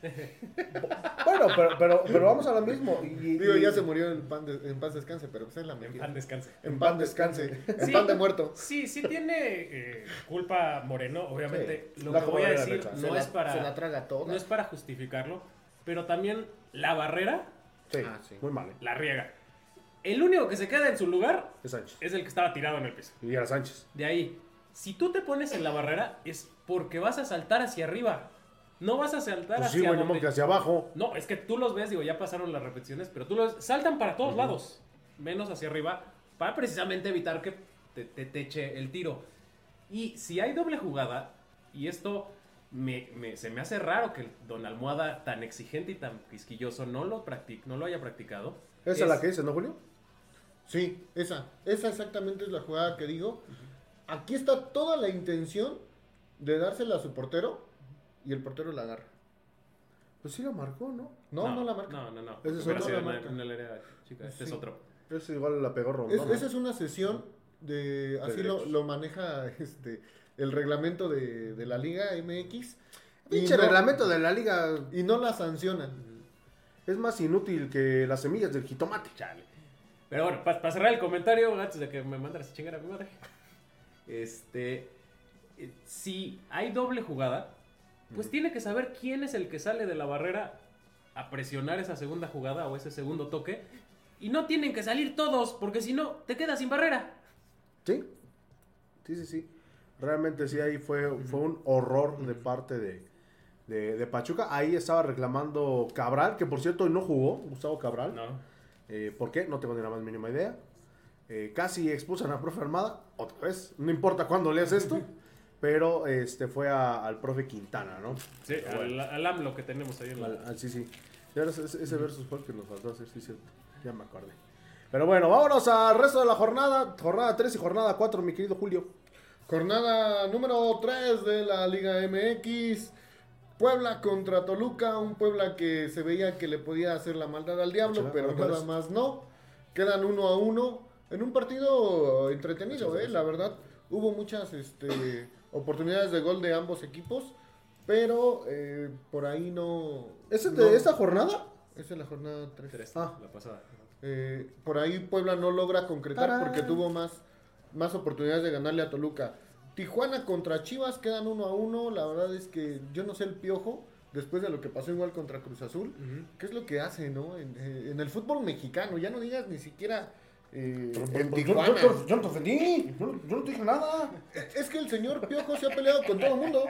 Bueno, pero, pero, pero vamos a lo mismo. Y, Digo, y- ya se murió en, pan de- en paz descanse, pero pues es la en mentira. pan descanse. En pan descanse. En Sí. pan de muerto. Sí, sí tiene eh, culpa Moreno, obviamente. Sí, Lo que voy a decir no es para Se la traga toda. no es para justificarlo, pero también la barrera Sí, Ah, sí. muy mal. ¿eh? la riega. El único que se queda en su lugar Es Sánchez. es el que estaba tirado en el piso. Y era Sánchez. De ahí, si tú te pones en la barrera es porque vas a saltar hacia arriba. No vas a saltar Pues sí, hacia güey, no donde- que hacia abajo. No, es que tú los ves, digo, ya pasaron las repeticiones, pero tú los saltan para todos lados, menos hacia arriba, para precisamente evitar que te, te, te eche el tiro. Y si hay doble jugada, y esto me, me- se me hace raro que Don Almohada tan exigente y tan quisquilloso no lo, practic, no lo haya practicado. Esa es la que dice, ¿no, Julio? Sí, esa. Esa exactamente es la jugada que digo. Aquí está toda la intención de dársela a su portero y el portero la agarra. Pues sí la marcó, ¿no? No, no, la marca. No, no, no. Ese es otro. la marca. área chica, este Sí. es otro. Ese igual la pegó Rondón. esa es una sesión de. Así lo, maneja este el reglamento de, de la Liga MX. Pinche no, reglamento de la liga y no la sancionan. es más inútil que las semillas del jitomate. Chale. Pero bueno, para cerrar el comentario, antes de que me mandes a chingar a mi madre. Este. eh, Si hay doble jugada, pues tiene que saber quién es el que sale de la barrera a presionar esa segunda jugada o ese segundo toque. Y no tienen que salir todos, porque si no, te quedas sin barrera. ¿Sí? Sí, sí, sí. Realmente sí, ahí fue, fue un horror de parte de, de, de Pachuca. Ahí estaba reclamando Cabral, que por cierto hoy no jugó, Gustavo Cabral. No. Eh, ¿Por qué? No tengo ni la más mínima idea. Eh, casi expulsan a profe Armada, otra vez. No importa cuándo leas esto, pero este fue a- al profe Quintana, ¿no? Sí, bueno. al, al AMLO que tenemos ahí en la. Al- al- sí, sí. Ese, ese versus fue el que nos faltó hacer, sí, cierto. Ya me acordé. Pero bueno, vámonos al resto de la jornada. Jornada 3 y jornada 4, mi querido Julio. Jornada número 3 de la Liga MX. Puebla contra Toluca, un Puebla que se veía que le podía hacer la maldad al diablo, pero nada más no. Quedan uno a uno en un partido entretenido, eh, la verdad. Hubo muchas este, oportunidades de gol de ambos equipos, pero eh, por ahí no... ¿Es de no- esta jornada? Es la jornada 3. Tres, Ah. la pasada. Eh, por ahí Puebla no logra concretar Tarán. porque tuvo más, más oportunidades de ganarle a Toluca. Tijuana contra Chivas quedan uno a uno. La verdad es que yo no sé el piojo, después de lo que pasó igual contra Cruz Azul, ¿qué es lo que hace, no? En, eh, en el fútbol mexicano, ya no digas ni siquiera eh, en Tijuana. Yo, yo- yo no te ofendí. Yo, no- yo no te dije nada. Es que el señor Piojo se ha peleado con todo el mundo.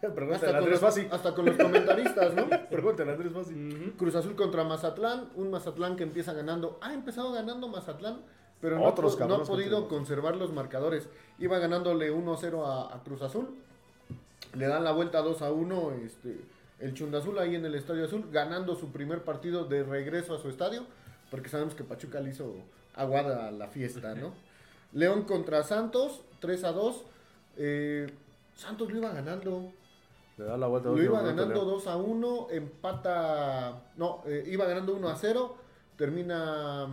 Hasta con, los, Fácil. hasta con los comentaristas, ¿no? Pregúntale Andrés Fácil. Cruz Azul contra Mazatlán, un Mazatlán que empieza ganando. Ha empezado ganando Mazatlán, pero no, Otros ha no podido conservar los marcadores. Iba ganándole 1-0 a, a Cruz Azul. Le dan la vuelta 2-1 este, el Chundazul ahí en el Estadio Azul, ganando su primer partido de regreso a su estadio, porque sabemos que Pachuca le hizo aguada a la fiesta, ¿no? León contra Santos, 3-2. Eh, Santos lo iba ganando. Le da la vuelta. Lo iba ganando Leo. 2 a 1, empata. No, eh, iba ganando 1 a 0, termina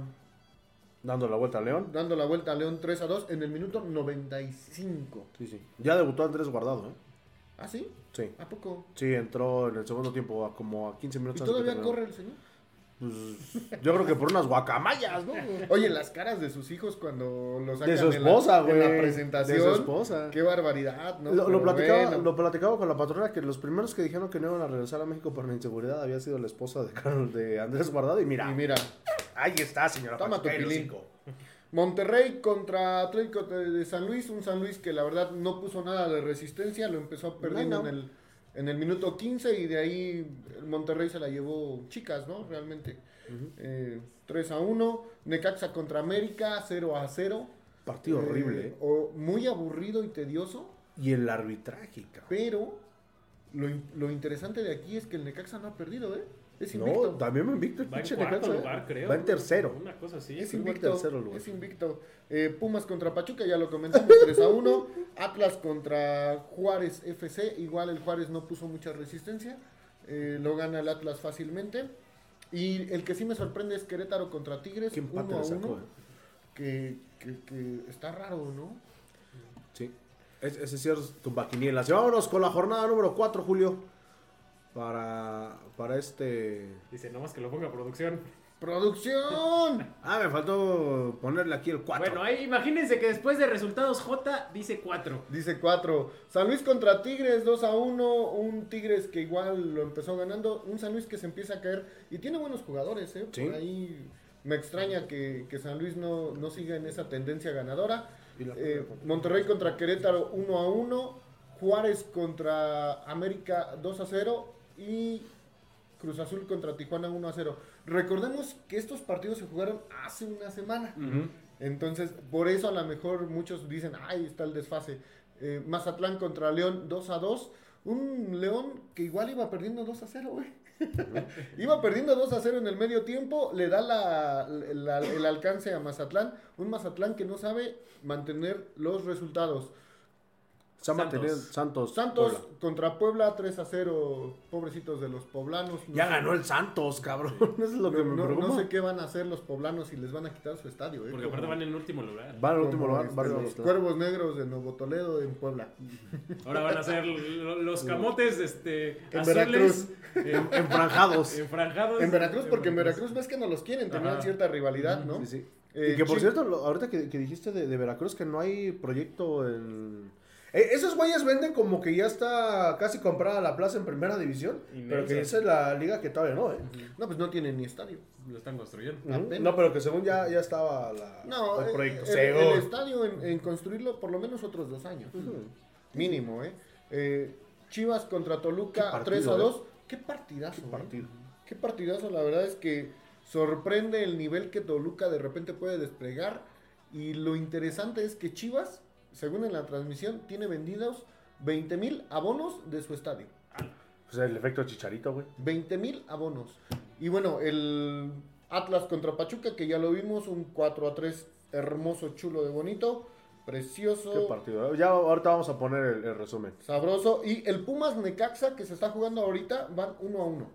Dando la vuelta a León. dando la vuelta a León 3 a 2 en el minuto 95. Sí, sí. Ya debutó Andrés Guardado, ¿eh? ¿Ah, sí? Sí. ¿A poco? Sí, entró en el segundo tiempo a como a 15 ¿Y minutos. antes de todavía corre el señor? Pues, yo creo que por unas guacamayas, ¿no? Oye, las caras de sus hijos cuando lo sacan De su en la- esposa, en güey. la, presentación. De su esposa. Qué barbaridad, ¿no? lo, platicaba, bueno. lo platicaba con la patrona que los primeros que dijeron que no iban a regresar a México por la inseguridad había sido la esposa de Carlos de Andrés Guardado y mira, Y mira, ahí está, señora. Toma tu. Monterrey contra Atlético de de San Luis, un San Luis que la verdad no puso nada de resistencia, lo empezó perdiendo No, no. en el en el minuto 15 y de ahí el Monterrey se la llevó chicas, ¿no? Realmente. Eh, 3 a 1. Necaxa contra América, 0 a 0. Partido Eh, horrible, ¿eh? O muy aburrido y tedioso, Y el arbitraje, cabrón. pero lo, lo interesante de aquí es que el Necaxa no ha perdido, ¿eh? Es No, también me invicto Va en cuarto ¿eh? lugar, creo. Va en tercero. Una cosa así. Es invicto. tercero lugar. Es invicto. Eh, Pumas contra Pachuca, ya lo comentamos, 3 a 1. Atlas contra Juárez FC. Igual el Juárez no puso mucha resistencia. eh, lo gana el Atlas fácilmente. Y el que sí me sorprende es Querétaro contra Tigres. Qué empate 1 a sacó, 1. eh. Que, que- que está raro, ¿no? Sí. Es- ese sí es tu vaquinielas. Y vámonos con la jornada número 4, Julio. Para, para este... Dice, nomás que lo ponga producción. ¡Producción! Ah, me faltó ponerle aquí el 4. Bueno, ahí imagínense que después de resultados J dice 4. Dice 4. San Luis contra Tigres, 2 a 1. Un Tigres que igual lo empezó ganando. Un San Luis que se empieza a caer. Y tiene buenos jugadores, ¿eh? Sí. Por ahí me extraña que, que San Luis no, no siga en esa tendencia ganadora. Eh, Monterrey contra Querétaro, 1 a 1. Juárez contra América, 2 a 0. Y Cruz Azul contra Tijuana, 1 a 0. Recordemos que estos partidos se jugaron hace una semana. Entonces, por eso a lo mejor muchos dicen, ay, está el desfase. Eh, Mazatlán contra León 2 a 2. Un León que igual iba perdiendo 2 a 0, güey. iba perdiendo 2 a 0 en el medio tiempo, le da la- la- el alcance a Mazatlán. Un Mazatlán que no sabe mantener los resultados. Se ha Santos. mantenido Santos. Santos Puebla. contra Puebla 3 a 0. Pobrecitos de los poblanos. No Ya sé- ganó el Santos, cabrón. Eso es lo que no, me no- preocupa. no sé qué van a hacer los poblanos si les van a quitar su estadio. ¿eh? Porque aparte van en último lugar. Va al como, último lugar. este, va a los Cuervos Negros de Nuevo Toledo en Puebla. Ahora van a ser lo- los camotes este, En azules, Veracruz. en- Enfranjados. enfranjados. En Veracruz, porque en Veracruz ves que no los quieren, tenían cierta rivalidad, ¿no? Sí, sí. Eh, y que por cierto, lo- ahorita que, que dijiste de, de Veracruz, que no hay proyecto en. Eh, esos güeyes venden como que ya está casi comprada la plaza en primera división, Inmensa. pero que esa es la liga que todavía no, ¿eh? No, pues no tienen ni estadio. Lo están construyendo. No, pero que según ya, ya estaba la, No, el eh, proyecto. el, el Según. estadio en, en construirlo por lo menos otros dos años. Mínimo, ¿eh? Eh, Chivas contra Toluca, partido, 3 a ¿eh? 2. Qué partidazo, Qué ¿eh? partido. Qué partidazo, la verdad es que sorprende el nivel que Toluca de repente puede desplegar. Y lo interesante es que Chivas, según en la transmisión, tiene vendidos 20 mil abonos de su estadio. Pues el efecto chicharito, güey. 20 mil abonos. Y bueno, el Atlas contra Pachuca, que ya lo vimos, un 4 a 3 hermoso, chulo de bonito, precioso. Qué partido. ¿eh? Ya ahorita vamos a poner el, el resumen. Sabroso. Y el Pumas Necaxa que se está jugando ahorita van 1 a 1.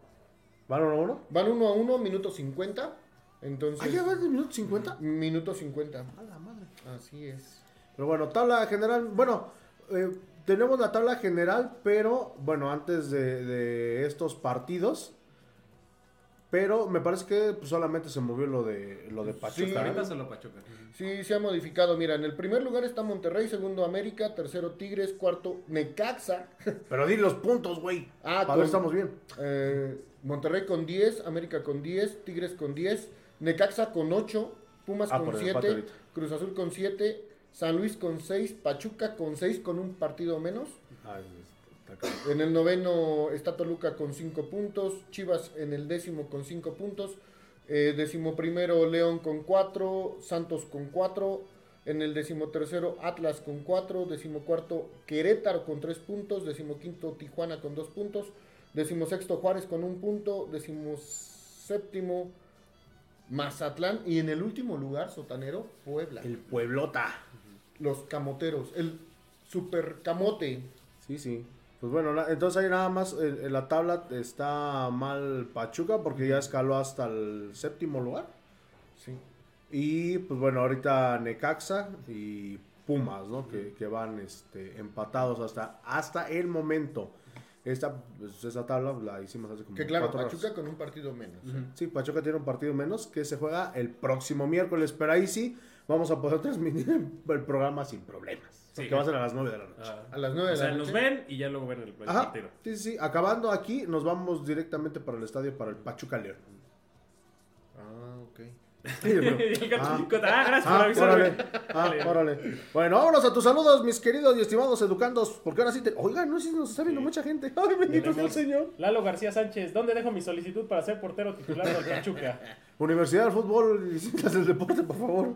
¿Van uno a uno? Van 1 a 1, minuto 50. Entonces, Ah, ya va de minuto 50. minuto 50. A la madre. Así es. Pero bueno, tabla general. Bueno, eh, tenemos la tabla general, pero bueno, antes de, de estos partidos. Pero me parece que pues, solamente se movió lo de lo de Sí. Pachuca. Ahorita solo Pachuca. Sí, se ha modificado. Mira, en el primer lugar está Monterrey, segundo América, tercero Tigres, cuarto Necaxa. Pero di los puntos, güey. Ah, Para con- ver estamos bien. Eh, Monterrey con 10, América con 10, Tigres con 10, Necaxa con 8, Pumas Ah, con por el empate 7, ahorita. Cruz Azul con 7, San Luis con 6, Pachuca con 6 con un partido menos. Ay. En el noveno está Toluca con 5 puntos, Chivas en el décimo con 5 puntos, eh, décimo primero León con 4, Santos con 4, en el décimo tercero Atlas con 4, décimo cuarto Querétaro con 3 puntos, décimo quinto Tijuana con 2 puntos, décimo sexto Juárez con 1 punto, décimo séptimo Mazatlán y en el último lugar sotanero Puebla. El Pueblota. Los camoteros, el super camote. Sí, sí. Pues bueno, entonces ahí nada más en, en la tabla está mal Pachuca porque ya escaló hasta el séptimo lugar. Sí. Y pues bueno, ahorita Necaxa y Pumas, ¿no? Que, que van este, empatados hasta, hasta el momento. Esta, pues, esa tabla la hicimos hace como Que claro, cuatro horas. Pachuca con un partido menos. ¿eh? Sí, Pachuca tiene un partido menos que se juega el próximo miércoles, pero ahí sí vamos a poder transmitir el programa sin problemas. Sí. que va a ser a las 9 de la noche. Ah, A las 9 o de sea, la nos noche. ven y ya luego ven el, el Ajá, partido. sí, sí, sí. Acabando aquí, nos vamos directamente para el estadio para el Pachuca León. Ah, ok. Sí, pero- Ah. Ah, gracias por Ah, avisarme. órale. Ah, órale. Bueno, vámonos a tus saludos, mis queridos y estimados educandos. Porque ahora sí te. Oigan, no sé si nos está viendo mucha gente. Ay, bendito sea el Señor. Lalo García Sánchez, ¿dónde dejo mi solicitud para ser portero titular del Pachuca? Universidad del Fútbol y Ciencias del Deporte, por favor.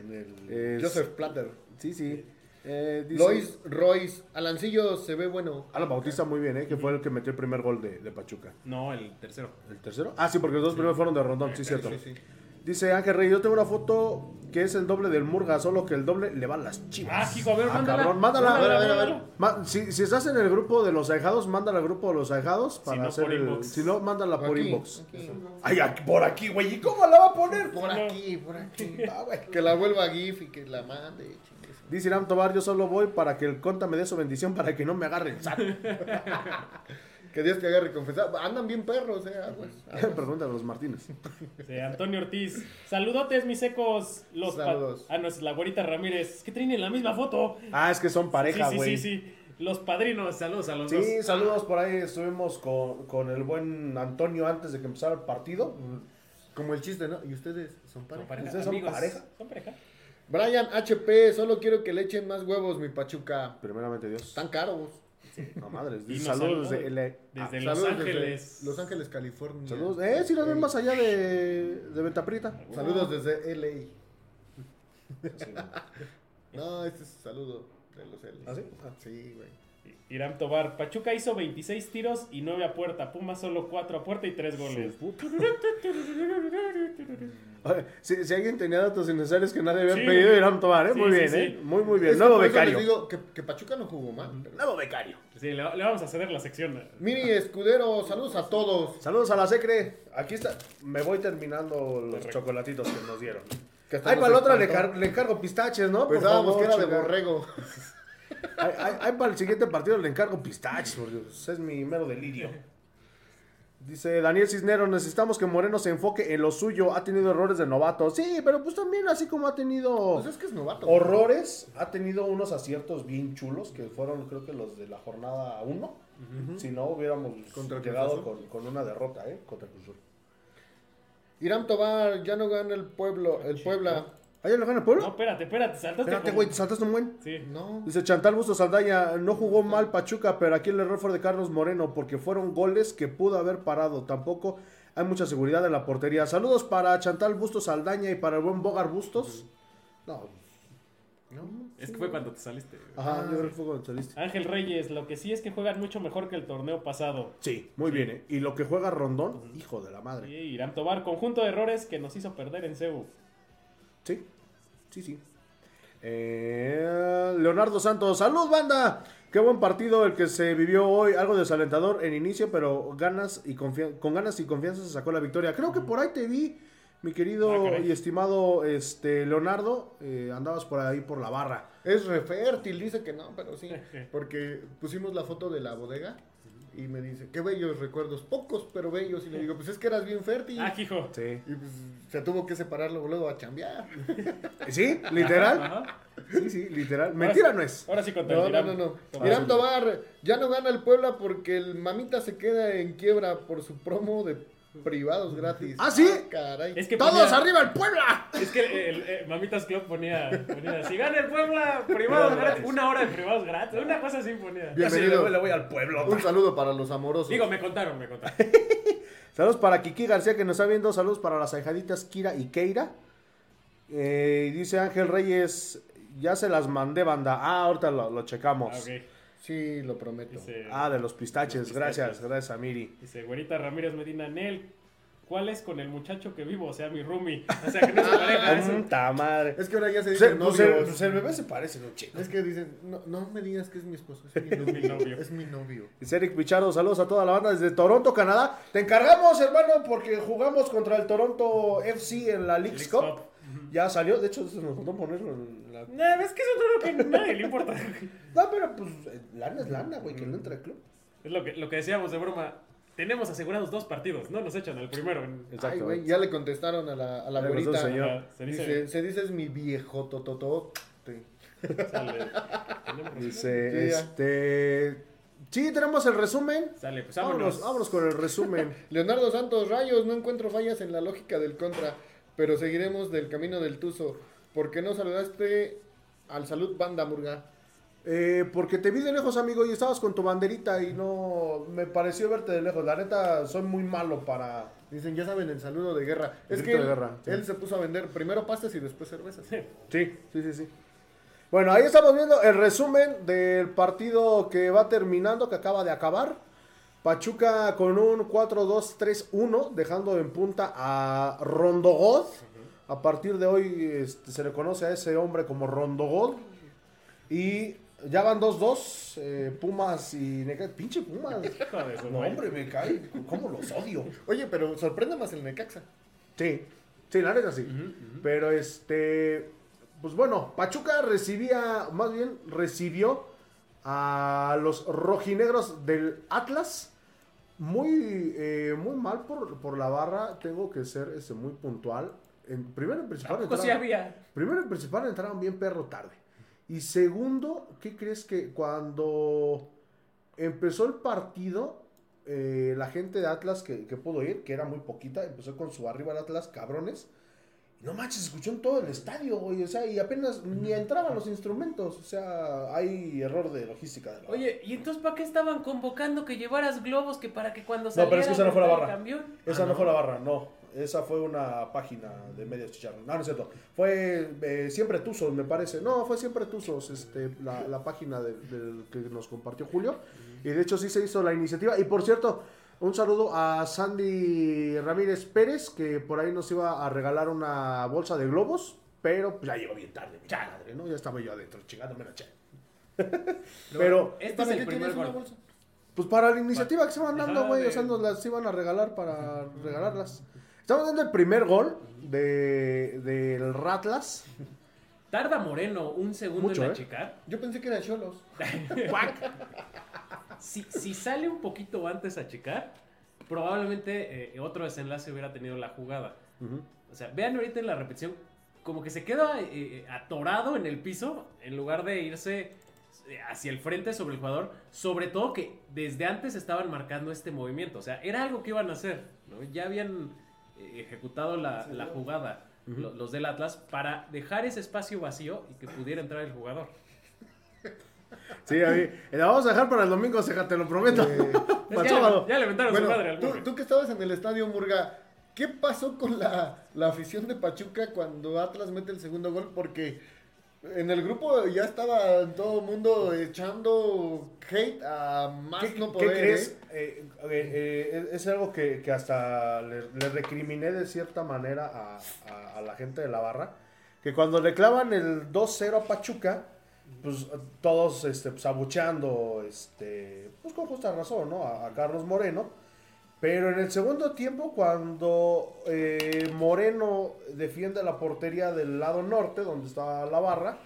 En el Es- Joseph Platter. Sí, sí. Eh, dice- Lois Royce. Alancillo se ve bueno. Alan Bautista muy bien, ¿eh? Que fue el que metió el primer gol de, de Pachuca. No, el tercero. ¿El tercero? Ah, sí, porque los dos primeros fueron de Rondón, sí, cierto. Sí, sí. Dice Ángel Rey, yo tengo una foto que es el doble del Murga, solo que el doble le van las chivas. Ah, hijo, a ver, mándala. cabrón, mándala. A ver, a ver, a ver. Ma- si, si estás en el grupo de los ahijados, mándala al grupo de los ahijados para no, hacer por el... inbox. Si no, mándala por Aquí, inbox. aquí. Ay, aquí- por aquí, güey. ¿Y cómo la va a poner? Por aquí, por aquí. Ah, güey. Que la vuelva a GIF y que la mande. Dice Irán Tobar, yo solo voy para que el conta me dé su bendición para que no me agarre el SAT. Que Dios te agarre confesar. Andan bien perros, eh. Aguas. aguas. Pregúntale a los Martínez. Sí, Antonio Ortiz. Saludotes, mis secos. Los Saludos. Ah, no, es la güerita Ramírez. Es que traen la misma foto. Ah, es que son pareja, sí, güey. sí, sí, sí. Los padrinos, saludos a los Sí, dos. saludos por ahí. Estuvimos con, con el buen Antonio antes de que empezara el partido. Como el chiste, ¿no? Y ustedes son Son pareja. pareja, ¿Ustedes son amigos. pareja? Son pareja. Brian HP, solo quiero que le echen más huevos, mi Pachuca. Primeramente Dios. Están caros. No madres. Y saludos saludó de LA. Desde Ah, Los saludos desde Ángeles. Los Ángeles, California. Saludos. Eh, si nos ven más allá de, de Ventaprita. Saludos desde LA. No, este es saludo de los L. ¿Ah, sí? Sí, güey. Irán Tobar. Pachuca hizo 26 tiros y 9 a puerta. Pumas solo 4 a puerta y 3 goles. Si, si alguien tenía datos innecesarios que nadie había Sí. pedido, Irán Tomar, ¿eh? Sí, muy sí, bien, sí. ¿eh? Muy, muy bien. Nuevo becario. les digo que, que Pachuca no jugó mal. pero- Nuevo becario. Sí, le, le vamos a ceder la sección. Mini Escudero, saludos a todos. Saludos a la Secre. Aquí está. Me voy terminando los Correcto. chocolatitos que nos dieron. Ay, para la otra le, car- le encargo pistaches, ¿no? Pensábamos que era de borrego. Ay, para el siguiente partido le encargo pistaches, porque es mi mero delirio. Dice Daniel Cisneros, necesitamos que Moreno se enfoque en lo suyo. Ha tenido errores de novato. Sí, pero pues también así como ha tenido Pues es que es novato. horrores, ha tenido unos aciertos bien chulos que fueron creo que los de la jornada 1. Si no, hubiéramos Contra llegado con, con una derrota, ¿eh? Contra Cruz. Irán Tobar, ya no gana el pueblo, el Puebla. ¿Ahí lo gana el pueblo? No, espérate, espérate. Saltaste Espérate, como- güey, te saltaste un buen. Sí. No. Dice Chantal Bustos Saldaña, no jugó mal Pachuca, pero aquí el error fue de Carlos Moreno, porque fueron goles que pudo haber parado. Tampoco hay mucha seguridad en la portería. Saludos para Chantal Bustos Saldaña y para el buen Bogar Bustos. No, Es que fue cuando te saliste. ajá, yo creo que fue cuando saliste. Ángel Reyes, lo que sí es que juegan mucho mejor que el torneo pasado. Sí, muy bien, ¿eh? Y lo que juega Rondón, hijo de la Sí, madre. Irán Tobar, conjunto de errores que nos hizo perder en CEU. Sí, sí, sí. Eh, Leonardo Santos, salud banda. Qué buen partido el que se vivió hoy, algo desalentador en inicio, pero ganas y con ganas y confianza se sacó la victoria. Creo que por ahí te vi, mi querido Ah, y estimado este Leonardo, eh, andabas por ahí por la barra. Es refértil, dice que no, pero sí. Porque pusimos la foto de la bodega y me dice, qué bellos recuerdos, pocos pero bellos. Y le digo, pues es que eras bien fértil. Ah, hijo. Sí. Y pues se tuvo que separar luego, a chambear. ¿Sí? ¿Literal? Ajá. Sí, sí, literal. Mentira no es. Ahora sí con No, no, no, no. Irán Tobar, ya no gana el Puebla porque el mamita se queda en quiebra por su promo de privados gratis. ¿Ah, sí? caray. Es que ¡Todos ponía- arriba el Puebla! Es que el, el- Mamitas Club ponía, ponía si gana el Puebla, privados gratis. Una hora de privados gratis. Una cosa así ponía. Ya se Bienvenido. le, le voy al pueblo. Un saludo para los amorosos. Digo, me contaron, me contaron. Saludos para Kiki García que nos está viendo. Saludos para las ahijaditas Kira y Keira. Eh, dice Ángel Reyes, ya se las mandé, banda. Ah, ahorita lo, lo checamos. Ah, ok. Sí, lo prometo. Dice, Ah, de los pistaches. Los Gracias, pistaches. gracias a Miri. dice Güerita Ramírez Medina, Nel, ¿cuál es con el muchacho que vivo? O sea, mi roomie. O sea, que no se pareja madre. Es que ahora ya se dicen pues, el, pues el bebé se parece, ¿no, chico? Es que dicen, no, no me digas que es mi esposo, es mi mi novio. es mi novio. Dice Eric Pichardo, saludos a toda la banda desde Toronto, Canadá. Te encargamos, hermano, porque jugamos contra el Toronto FC en la Leagues Leagues Cup. Cup. Ya salió, de hecho, se nos faltó ponerlo en la... No, es que eso es lo que a nadie le importa. No, pero pues, eh, lana es lana, güey, que no entra al club. Es lo que, lo que decíamos de broma. Tenemos asegurados dos partidos, no nos echan al primero. Ay, güey, ya le contestaron a la, a la güerita. se dice, Dice, se dice es mi viejo tototote. sale. Tenemos- Dice, Sí, este... Sí, tenemos el resumen. Sale, pues Vámonos, vámonos. vámonos con el resumen. Leonardo Santos, rayos, no encuentro fallas en la lógica del contra. pero seguiremos del camino del Tuzo. ¿Por qué no saludaste al Salud Banda Murga? Eh, porque te vi de lejos, amigo, y estabas con tu banderita y no me pareció verte de lejos. La neta, soy muy malo para... Dicen, ya saben, el saludo de guerra. Es Grito que él, guerra, sí. él se puso a vender primero pastas y después cervezas. Sí, sí, sí, sí. Bueno, ahí estamos viendo el resumen del partido que va terminando, que acaba de acabar. Pachuca con un 4-2-3-1, dejando en punta a Rondogod. A partir de hoy este, se le conoce a ese hombre como Rondogod. Y ya van 2-2, eh, Pumas y Necaxa. Pinche Pumas. No, hombre, me cae. ¿Cómo los odio? Oye, pero sorprende más el Necaxa. Sí, sí, la neta sí. Pero este, pues bueno, Pachuca recibía, más bien recibió a los rojinegros del Atlas. Muy, eh, muy mal por, por la barra, tengo que ser este, muy puntual. En, primero en principal, sí entraron- había. primero en principal entraron bien perro tarde. Y segundo, ¿qué crees que cuando empezó el partido, eh, la gente de Atlas que, que pudo ir, que era muy poquita, empezó con su arriba de Atlas, cabrones. Y no manches, escuchó en todo el estadio, güey. O sea, y apenas ni entraban los instrumentos. O sea, hay error de logística. De la- Oye, ¿y entonces para qué estaban convocando que llevaras globos que para que cuando No, saliera pero es que esa no fue la barra. Esa Ah, no, fue la barra, no. Esa fue una página de medios chicharrón. No, no es cierto. Fue eh, Siempre Tuzos, me parece. No, fue Siempre Tuzos, este, la, la página de- que nos compartió Julio. Y de hecho sí se hizo la iniciativa. Y por cierto, un saludo a Sandy Ramírez Pérez, que por ahí nos iba a regalar una bolsa de globos. Pero pues, ya llegó bien tarde, mi madre, ¿no? Ya estaba yo adentro, chingándome la che. Pero, Este es ¿Para el primer gol. bolsa? pues para la iniciativa que se van dando, güey. O sea, nos las iban a regalar para regalarlas. Estamos dando el primer gol de, del Ratlas. Tarda Moreno un segundo Mucho, en ¿eh? achicar. Yo pensé que era Cholos. Si, si sale un poquito antes a achicar, probablemente eh, otro desenlace hubiera tenido la jugada. O sea, vean ahorita en la repetición, como que se queda eh, atorado en el piso en lugar de irse hacia el frente sobre el jugador. Sobre todo que desde antes estaban marcando este movimiento. O sea, era algo que iban a hacer. ¿no? Ya habían ejecutado la, la jugada lo- los del Atlas para dejar ese espacio vacío y que pudiera entrar el jugador. Sí, a mí. La vamos a dejar para el domingo, Ceja, te lo prometo. Eh, Para el ya, sábado. ya le aventaron Bueno, su madre al tú, tú que estabas en el estadio Murga, ¿qué pasó con la, la afición de Pachuca cuando Atlas mete el segundo gol? Porque en el grupo ya estaba todo el mundo echando hate a más ¿Qué, no qué poder. crees? ¿eh? Eh, eh, eh, es algo que, que hasta le, le recriminé de cierta manera a, a- a la gente de la barra. Que cuando le clavan el 2-0 a Pachuca, pues todos este, pues, abucheando, este, pues con justa razón, ¿no? A, a Carlos Moreno. Pero en el segundo tiempo, cuando eh, Moreno defiende la portería del lado norte, donde está la barra,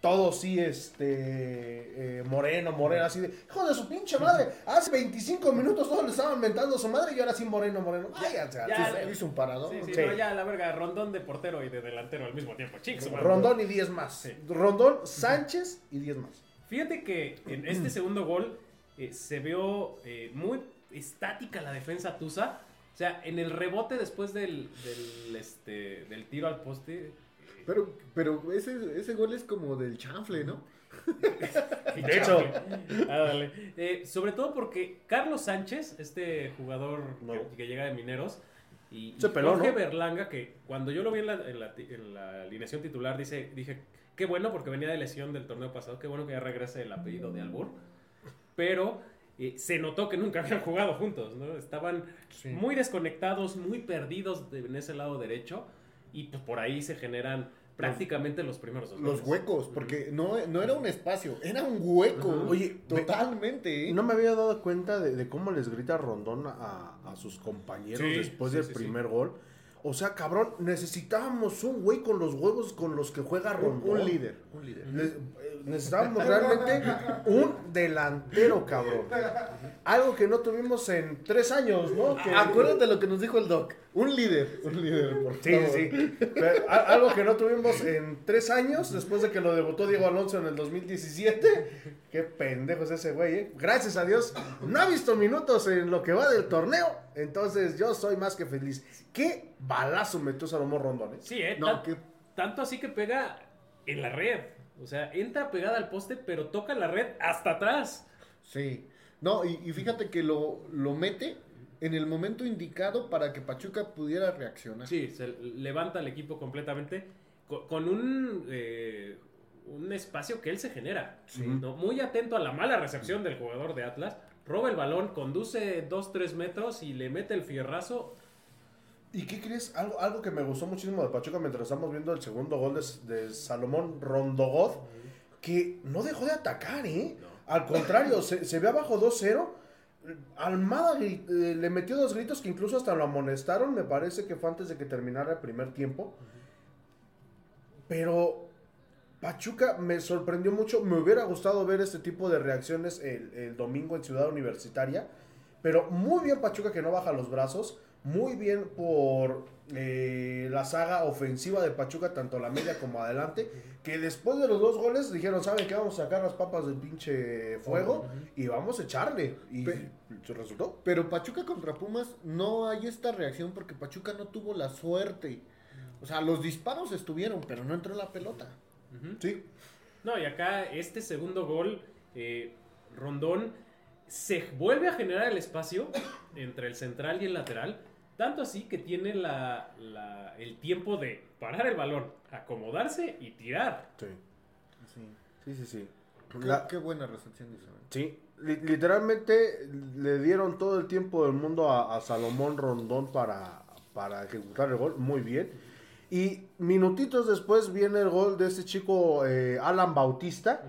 todo sí, este, eh, Moreno, Moreno, así de, hijo de su pinche madre, hace 25 minutos todos le estaban mentando a su madre y ahora sí Moreno, Moreno, váyanse Ya, Sí, le- hizo un parador. Sí, sí, Sí. no, ya la verga, rondón de portero y de delantero al mismo tiempo. Chicos. Rondón y 10 más. Rondón, Sánchez y 10 más. Fíjate que en este segundo gol eh, se vio eh, muy estática la defensa Tusa. O sea, en el rebote después del, del, este, del tiro al poste. eh, Pero, pero ese, ese gol es como del chanfle, ¿no? De hecho. Ah, dale. Eh, sobre todo porque Carlos Sánchez, este jugador No. que, que llega de Mineros, y, Se y peló, Jorge ¿no? Berlanga, que cuando yo lo vi en la, en la ti- en la alineación titular, dice, dije, qué bueno porque venía de lesión del torneo pasado, qué bueno que ya regrese el apellido de Albur. Pero eh, se notó que nunca habían jugado juntos, ¿no? Estaban muy desconectados, muy perdidos de- en ese lado derecho, y pues por ahí se generan prácticamente los primeros dos Los goles. huecos, porque no, no era un espacio, era un hueco. Oye, totalmente. ¿eh? No me había dado cuenta de, de cómo les grita Rondón a, a sus compañeros Sí, después sí, del sí, primer gol. O sea, cabrón, necesitábamos un güey con los huevos con los que juega Rondón. un líder, un líder. Les- eh, necesitábamos realmente un delantero, cabrón. Algo que no tuvimos en tres años, ¿no? Que- Acuérdate lo que nos dijo el Doc. Un líder. Un líder, por Sí, favor. sí, sí. Pero, Algo que no tuvimos en tres años, después de que lo debutó Diego Alonso en el 2017. Qué pendejo es ese güey, ¿eh? Gracias a Dios, no ha visto minutos en lo que va del torneo. Entonces, yo soy más que feliz. Qué balazo metió Salomón Rondón, ¿eh? Sí, ¿eh? No, Tan- que- Tanto así que pega en la red. O sea, entra pegada al poste, pero toca la red hasta atrás. Sí. No, y, y fíjate que lo, lo mete en el momento indicado para que Pachuca pudiera reaccionar. Sí, se levanta el equipo completamente co- con, un, eh, un espacio que él se genera. ¿no? Muy atento a la mala recepción del jugador de Atlas. Roba el balón, conduce 2-3 metros y le mete el fierrazo. ¿Y qué crees? Algo, algo que me gustó muchísimo de Pachuca mientras estamos viendo el segundo gol de, de Salomón Rondogoz, que no dejó de atacar, ¿eh? Al contrario, se, se ve abajo 2-0. Almada eh, le metió dos gritos que incluso hasta lo amonestaron, me parece que fue antes de que terminara el primer tiempo. Pero Pachuca me sorprendió mucho, me hubiera gustado ver este tipo de reacciones el, el domingo en Ciudad Universitaria. Pero muy bien Pachuca que no baja los brazos. Muy bien por eh, la saga ofensiva de Pachuca, tanto la media como adelante. Que después de los dos goles dijeron, ¿saben qué? Vamos a sacar las papas del pinche fuego y vamos a echarle. Y Pe- se resultó. Pero Pachuca contra Pumas no hay esta reacción porque Pachuca no tuvo la suerte. O sea, los disparos estuvieron, pero no entró la pelota. Sí. No, y acá este segundo gol, eh, Rondón se vuelve a generar el espacio entre el central y el lateral. Tanto así que tiene la, la- el tiempo de parar el balón, acomodarse y tirar. Sí, Sí. sí, sí. sí. Qué, La- qué buena recepción de Isabel. Sí, li- literalmente le dieron todo el tiempo del mundo a, a Salomón Rondón para, para ejecutar el gol, muy bien. Y minutitos después viene el gol de este chico eh, Alan Bautista.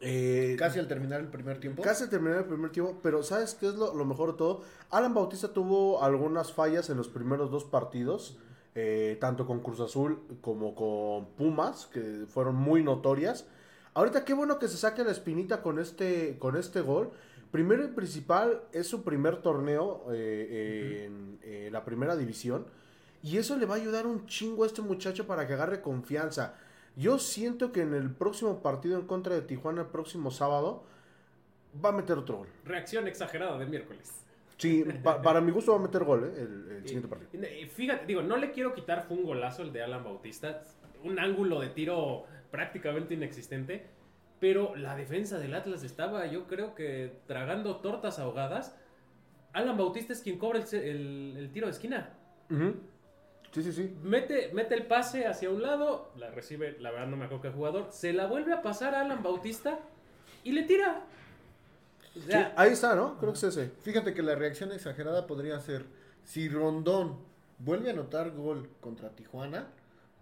Eh, Casi al terminar el primer tiempo. Casi terminar el primer tiempo, pero ¿sabes qué es lo, lo mejor de todo? Alan Bautista tuvo algunas fallas en los primeros dos partidos, eh, tanto con Cruz Azul como con Pumas, que fueron muy notorias. Ahorita qué bueno que se saque la espinita con este, con este gol. Primero y principal, es su primer torneo eh, en la primera división. Y eso le va a ayudar un chingo a este muchacho para que agarre confianza. Yo siento que en el próximo partido en contra de Tijuana, el próximo sábado, va a meter otro gol. Reacción exagerada de miércoles. Sí, pa- para mi gusto va a meter gol, ¿eh? el, el siguiente partido. Fíjate, digo, no le quiero quitar, fue un golazo el de Alan Bautista, un ángulo de tiro prácticamente inexistente, pero la defensa del Atlas estaba, yo creo que tragando tortas ahogadas. Alan Bautista es quien cobra el, el- el tiro de esquina. Sí, sí, sí. Mete, mete el pase hacia un lado, la recibe, la verdad no me acuerdo qué jugador, se la vuelve a pasar a Alan Bautista y le tira. O Sí, sea, ahí está, ¿no? Creo que es ese. Fíjate que la reacción exagerada podría ser, si Rondón vuelve a anotar gol contra Tijuana,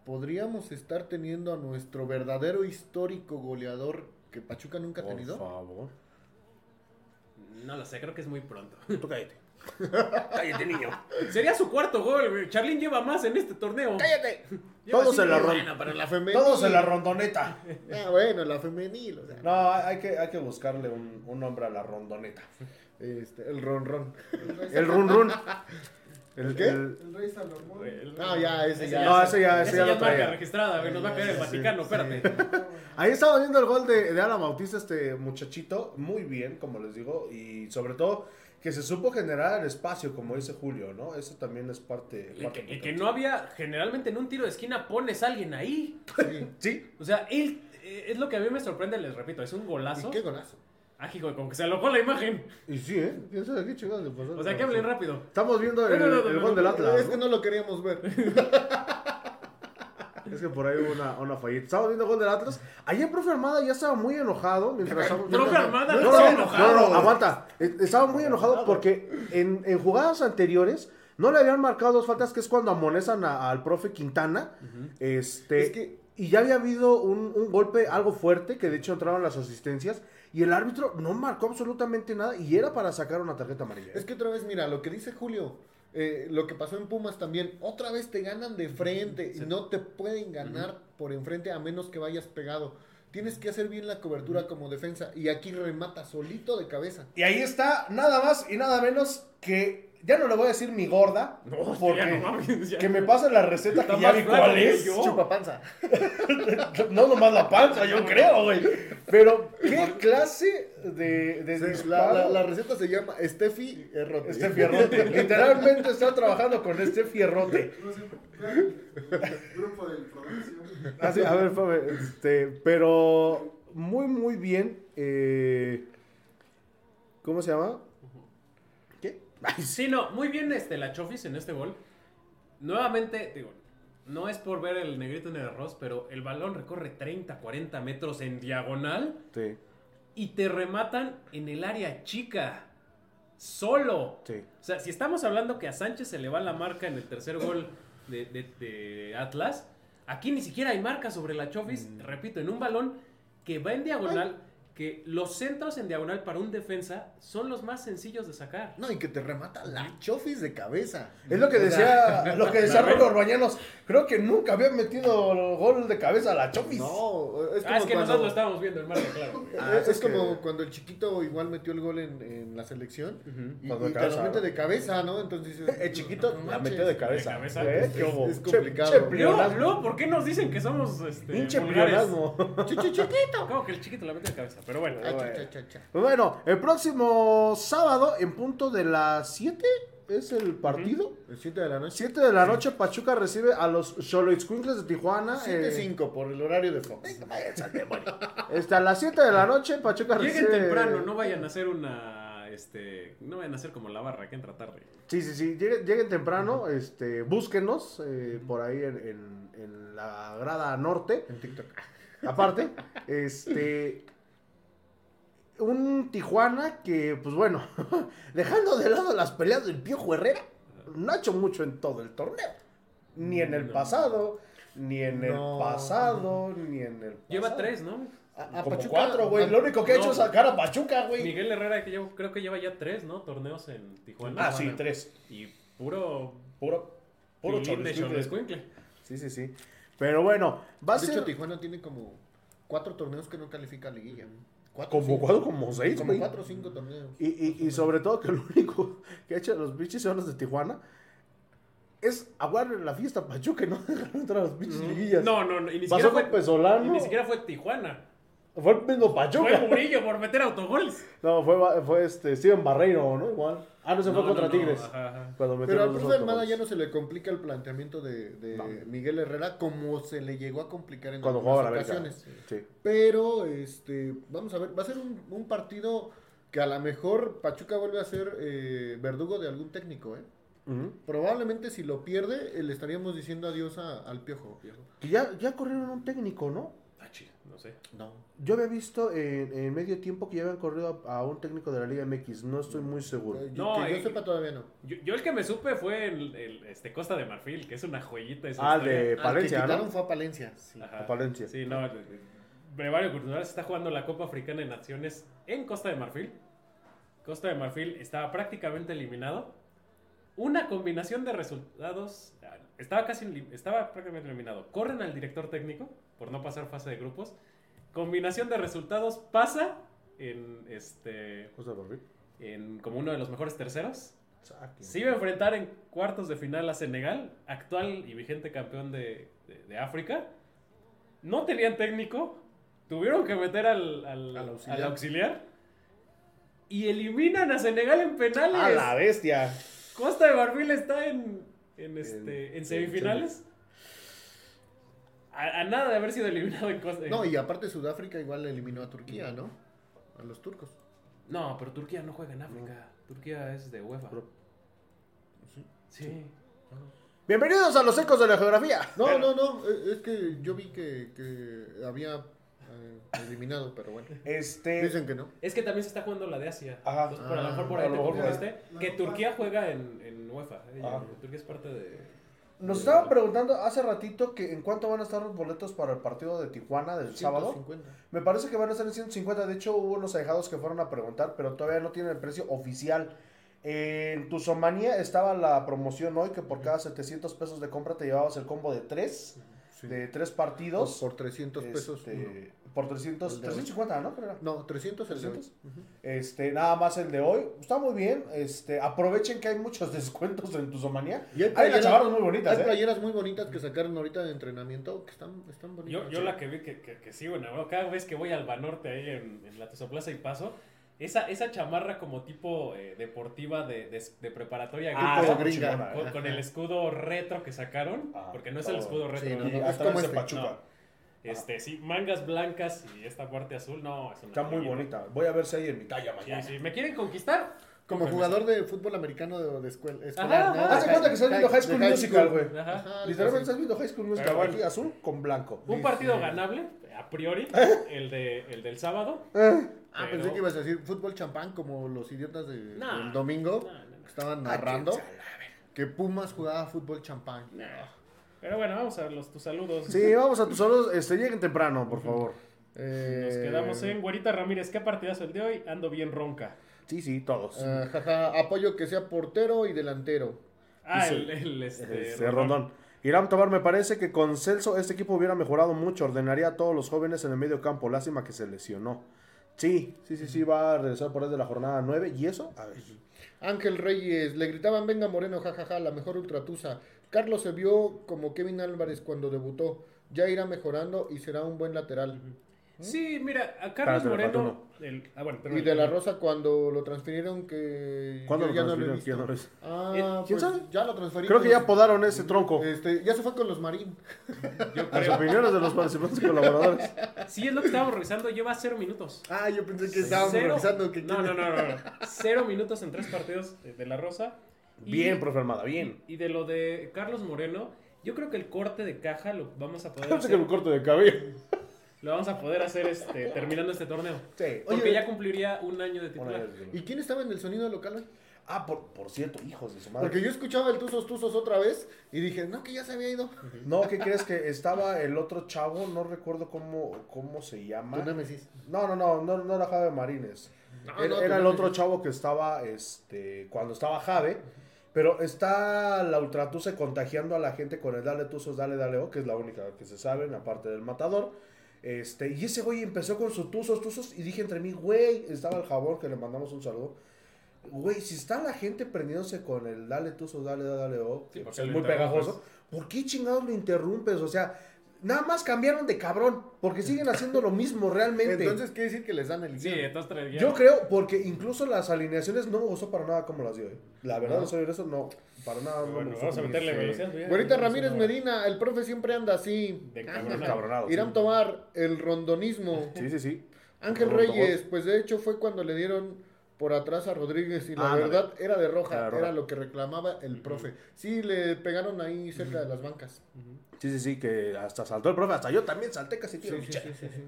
podríamos estar teniendo a nuestro verdadero histórico goleador que Pachuca nunca ha Por tenido. favor. no lo sé, creo que es muy pronto. Tú cállate. Cállate, niño. Sería su cuarto gol, güey. Charlín lleva más en este torneo. Cállate. Lleva Todos en la ronda. Bueno, pero la femenil. Todos en la rondoneta. Ah, bueno, la femenil, o sea, No, hay que, hay que buscarle un, un nombre a la rondoneta. este, el ronron. El run run. ¿El qué? el- El rey Salomón. El- No, ya, ese ya. No, ese ya, ese Ese ya ya lo es marca traía. registrada, güey. Nos va a caer el Vaticano, espérate. Ahí estaba viendo el gol de, de Alan Bautista, este muchachito, muy bien, como les digo, y sobre todo que se supo generar el espacio, como dice Julio, ¿no? Eso también es parte... Y parte que, y que no había, generalmente en un tiro de esquina pones a alguien ahí. Sí. Sí, O sea, él, eh, es lo que a mí me sorprende, les repito, es un golazo. ¿Y qué golazo? Ah, hijo, como que se alocó la imagen. y sí, ¿eh? O sea, que hablen rápido. Estamos viendo el, No, no, no, el no, gol no, del Atlas. Es que no lo queríamos ver. Es que por ahí hubo una, una fallita. Estamos viendo gol del Atlas. Ayer, profe Armada ya estaba muy enojado. Mientras Profe Armada No, no, enojado. no, no, aguanta. Eh, Estaba muy enojado porque en, en jugadas anteriores no le habían marcado dos faltas, que es cuando amonestan a- al profe Quintana. Este, Es que- Y ya había habido un, un golpe algo fuerte, que de hecho entraron las asistencias. Y el árbitro no marcó absolutamente nada y era para sacar una tarjeta amarilla. ¿eh? Es que otra vez, mira, lo que dice Julio, eh, lo que pasó en Pumas también, otra vez te ganan de frente y no te pueden ganar por enfrente a menos que vayas pegado. tienes que hacer bien la cobertura como defensa. Y aquí remata solito de cabeza. Y ahí está, nada más y nada menos que. Ya no le voy a decir mi gorda. No, porque ya no mames, ya. que me pase la receta Está que ya más vi cuál que es. yo. Chupa panza. No nomás la panza, yo creo, güey. Pero, ¿qué clase de, de La, disparo? la- la receta se llama Steffi Errote. Este fierrote. Literalmente está trabajando con este fierrote. Grupo de producción. Así, a ver, Fabe, este, pero muy, muy bien. eh, ¿Cómo se llama? Sí, no, muy bien este, la Chofis en este gol. Nuevamente, digo, no es por ver el negrito en el arroz, pero el balón recorre 30, 40 metros en diagonal Sí, y te rematan en el área chica. Solo. sí. O sea, si estamos hablando que a Sánchez se le va la marca en el tercer gol de, de- de Atlas, aquí ni siquiera hay marca sobre la Chofis. Repito, en un balón que va en diagonal, que los centros en diagonal para un defensa son los más sencillos de sacar. No, y que te remata la Chofis de cabeza. Es lo que decía, lo que decía Rolo Orbañanos. Creo que nunca había metido gol de cabeza a la Chofis. No, es como Ah, es que cuando- nosotros lo estábamos viendo en marca, claro. Ah, es, es que- como cuando el chiquito igual metió el gol en, en la selección y, Cuando y te lo mete de cabeza, ¿no? Entonces dices, El chiquito no la metió de cabeza. De cabeza. ¿Eh? Es complicado. che ¿por qué nos dicen que somos este, Pinche chiquito. Como que el chiquito la mete de cabeza, pero bueno. Bueno. cha, cha, cha. Pues bueno, el próximo sábado, en punto de las 7, es el partido. El 7 de la noche. 7 de la noche, Pachuca recibe a los Xoloitzcuincles de Tijuana. 7-5 por el horario de Fox. Este, a las 7 de la noche, Pachuca Lleguen recibe. temprano, no vayan a hacer una, este, no vayan a hacer como la barra que entra tarde. Sí, sí, sí. Lleguen, lleguen temprano, este, búsquenos eh, por ahí en, en- en la grada norte. En TikTok. Aparte, este. Un Tijuana que, pues bueno, dejando de lado las peleas del Piojo Herrera, no ha hecho mucho en todo el torneo. Ni en el No. pasado, ni en el pasado, ni en el. Lleva pasado. tres, ¿no? A, a Como Pachuca- cuatro, güey. Lo único que ha hecho es sacar a Pachuca, güey. Miguel Herrera que llevo- creo que lleva ya tres, ¿no? Torneos en Tijuana. Ah, sí, tres. Y puro, Puro, puro de. Sí, sí, sí. Pero bueno, va a De ser. hecho, Tijuana tiene como cuatro torneos que no califica a liguilla. Cuatro, Como cinco. cuatro, como seis, Como güey. cuatro o cinco torneos. Y, y, y sobre todo que lo único que ha hecho los pinches solos de Tijuana es aguardar la fiesta Pachuca y no dejar entrar a los pinches liguillas. No, no, no, y ni Pasó siquiera con fue, Pesolano. y ni siquiera fue Tijuana. Fue el mismo Pachuca. Fue Murillo por meter autogoles. No, fue, fue este Steven Barreiro, ¿no? Igual. Ah, no, se fue No, contra no, no, Tigres. ajá, ajá. Cuando Pero al profe Almada autogoles. ya no se le complica el planteamiento de, de No. Miguel Herrera como se le llegó a complicar en Cuando algunas jugaba la América. ocasiones. Sí. Pero, este, vamos a ver, va a ser un, un partido que a lo mejor Pachuca vuelve a ser eh, verdugo de algún técnico, ¿eh? Probablemente si lo pierde, eh, le estaríamos diciendo adiós a- al piojo. Que ya, ya corrieron un técnico, ¿no? Ah, no sé. No. Yo había visto en, en medio tiempo que ya habían corrido a, a un técnico de la Liga MX. No estoy muy seguro. Eh, yo- No, que yo eh, sepa todavía no. Yo, yo el que me supe fue el, el, este, Costa de Marfil, que es una joyita esa Ah, historia. de Al que Palencia, quitaron ¿no? fue a Palencia. sí. A Palencia. Sí, no. Brevario Cultural está jugando la Copa Africana de Naciones en Costa de Marfil. Costa de Marfil estaba prácticamente eliminado. Una combinación de resultados. Estaba casi estaba prácticamente eliminado. Corren al director técnico por no pasar fase de grupos. Combinación de resultados pasa en este en como uno de los mejores terceros. Se iba a enfrentar en cuartos de final a Senegal, actual y vigente campeón de, de- de África. No tenían técnico, tuvieron que meter al, al- Al auxiliar. al auxiliar. Y eliminan a Senegal en penales. A la bestia. Costa de Marfil está en, en, este, en, en semifinales. A, a nada de haber sido eliminado en Costa No, y aparte Sudáfrica igual eliminó a Turquía, ¿no? A los turcos. No, pero Turquía no juega en África. Turquía es de UEFA. Pero- Sí. Bienvenidos a los ecos de la geografía. No, no, no, eh, es que yo vi que, que había eliminado, pero bueno. Este. Dicen que no. Es que también se está jugando la de Asia. Ajá. Entonces, por a lo mejor por Ah, ahí te por. Que Turquía juega en, en UEFA. eh. Turquía es parte de. Nos de- estaban preguntando hace ratito que en cuánto van a estar los boletos para el partido de Tijuana del sábado. 150. Me parece que van a estar en 150. De hecho, hubo unos alejados que fueron a preguntar, pero todavía no tienen el precio oficial. En Tuzomanía estaba la promoción hoy que por cada 700 pesos de compra te llevabas el combo de 3. Sí. de tres partidos. Por 300 pesos. este. Por 300, El de hoy. 350, ¿no? Creo. No, 300 el de hoy. 300. Este, nada más el de hoy. Está muy bien. Este, aprovechen que hay muchos descuentos en Tuzomanía. Y hay Hay playeras, chamarras muy bonitas, hay ¿eh? playeras muy bonitas que sacaron ahorita de entrenamiento que están, están bonitas. Yo, yo la que vi que, que, que sigo enamorado, cada vez que voy al Banorte ahí en, en la Plaza y paso, esa, esa chamarra como tipo eh, deportiva de, de, de preparatoria Ah, gringa, chingona, con, ¿eh? con el escudo retro que sacaron, Ajá, porque no es el escudo bueno. retro. Sí, ¿no? es como ese este. Pachuca. Este, sí, mangas blancas y esta parte azul, no, es una Está muy joya. bonita. Voy a ver si hay en mi talla Sí, mañana. sí, ¿me quieren conquistar? Como jugador de fútbol americano de, de escuela. Ajá, escolar, ¿no? ajá. Haz de cuenta que estás viendo High School Musical, güey. Literalmente estás viendo High School Musical. Aquí azul con blanco. Un partido ganable, a priori, el, de, el del sábado. Eh. Ah, Pero- pensé que ibas a decir fútbol champán como los idiotas del domingo que estaban narrando que Pumas jugaba fútbol champán. Pero bueno, vamos a los, tus saludos. Sí, vamos a tus saludos. Este, lleguen temprano, por favor. Eh, Nos quedamos en Güerita Ramírez. ¿Qué partidazo el de hoy? Ando bien ronca. Sí, sí, todos. eh, jaja, apoyo que sea portero y delantero. Ah, Dice- el, el, este, Este, Rondón. Irán Tobar, me parece que con Celso este equipo hubiera mejorado mucho. Ordenaría a todos los jóvenes en el medio campo. Lástima que se lesionó. Sí, sí, sí, sí, va a regresar por ahí de la jornada 9. ¿Y eso? A ver. Ángel Reyes, le gritaban venga Moreno, jajaja, la mejor ultratusa. Carlos se vio como Kevin Álvarez cuando debutó. Ya irá mejorando y será un buen lateral. Sí, mira, a Carlos falta Moreno. el- ah, bueno, Y de la Rosa cuando lo transfirieron que ¿Cuándo lo ya no lo he transfirieron? visto. ¿Quién? Ah, ¿Quién pues sabe? ya lo transfirieron. Creo que ya podaron ese tronco. Este, ya se fue con los Marín. Yo Las opiniones de los participantes y colaboradores. Sí, es lo que estábamos revisando. Lleva cero minutos. Ah, yo pensé que estábamos Cero- revisando que no, no, no, no, no. Cero minutos en tres partidos de, de la Rosa. Y- Bien, profe Armada, bien. Y de lo de Carlos Moreno, yo creo que el corte de caja lo vamos a poder Pensé que hacer, me corte de cabello. lo vamos a poder hacer este, terminando este torneo. Sí. Porque Oye, ya cumpliría un año de titular. ¿Y quién estaba en el sonido local hoy? Ah, por, por cierto, hijos de su madre. Porque yo escuchaba el Tuzos Tuzos otra vez y dije, no, que ya se había ido. No, ¿qué crees? Que estaba el otro chavo, no recuerdo cómo, cómo se llama. No, no, no, no, no era Jave Marines. No, era no, era el otro chavo que estaba, este, cuando estaba Jave. Pero está la Ultratuse contagiando a la gente con el Dale Tuzos, Dale, Dale O, que es la única que se saben, aparte del matador. Este, y ese güey empezó con sus Tuzos, Tuzos, y dije entre mí, güey, estaba el jabón, que le mandamos un saludo. Güey, si está la gente prendiéndose con el Dale Tuzos, Dale, Dale O, Sí, que porque es muy pegajoso, ¿por qué chingados lo interrumpes? O sea, nada más cambiaron de cabrón, porque siguen haciendo lo mismo realmente. Entonces quiere decir que les dan el Sí, entonces traería- Yo creo, porque incluso las alineaciones no me gustó para nada como las dio. eh. La verdad, No. soy eso, no, para nada. no me Bueno, gustó vamos a meterle velocidad. Güerita ya, Ramírez. Medina, el profe siempre anda así. De cabronado. Irán sí. Tomar, el rondonismo. Sí, sí, sí. Ángel Rondo Reyes, pues de hecho fue cuando le dieron por atrás a Rodríguez y la verdad era de roja, Era lo que reclamaba el profe. Sí, le pegaron ahí cerca de las bancas. Sí, sí, sí, que hasta saltó el profe, hasta yo también salté casi tiro. sí, sí, sí, sí.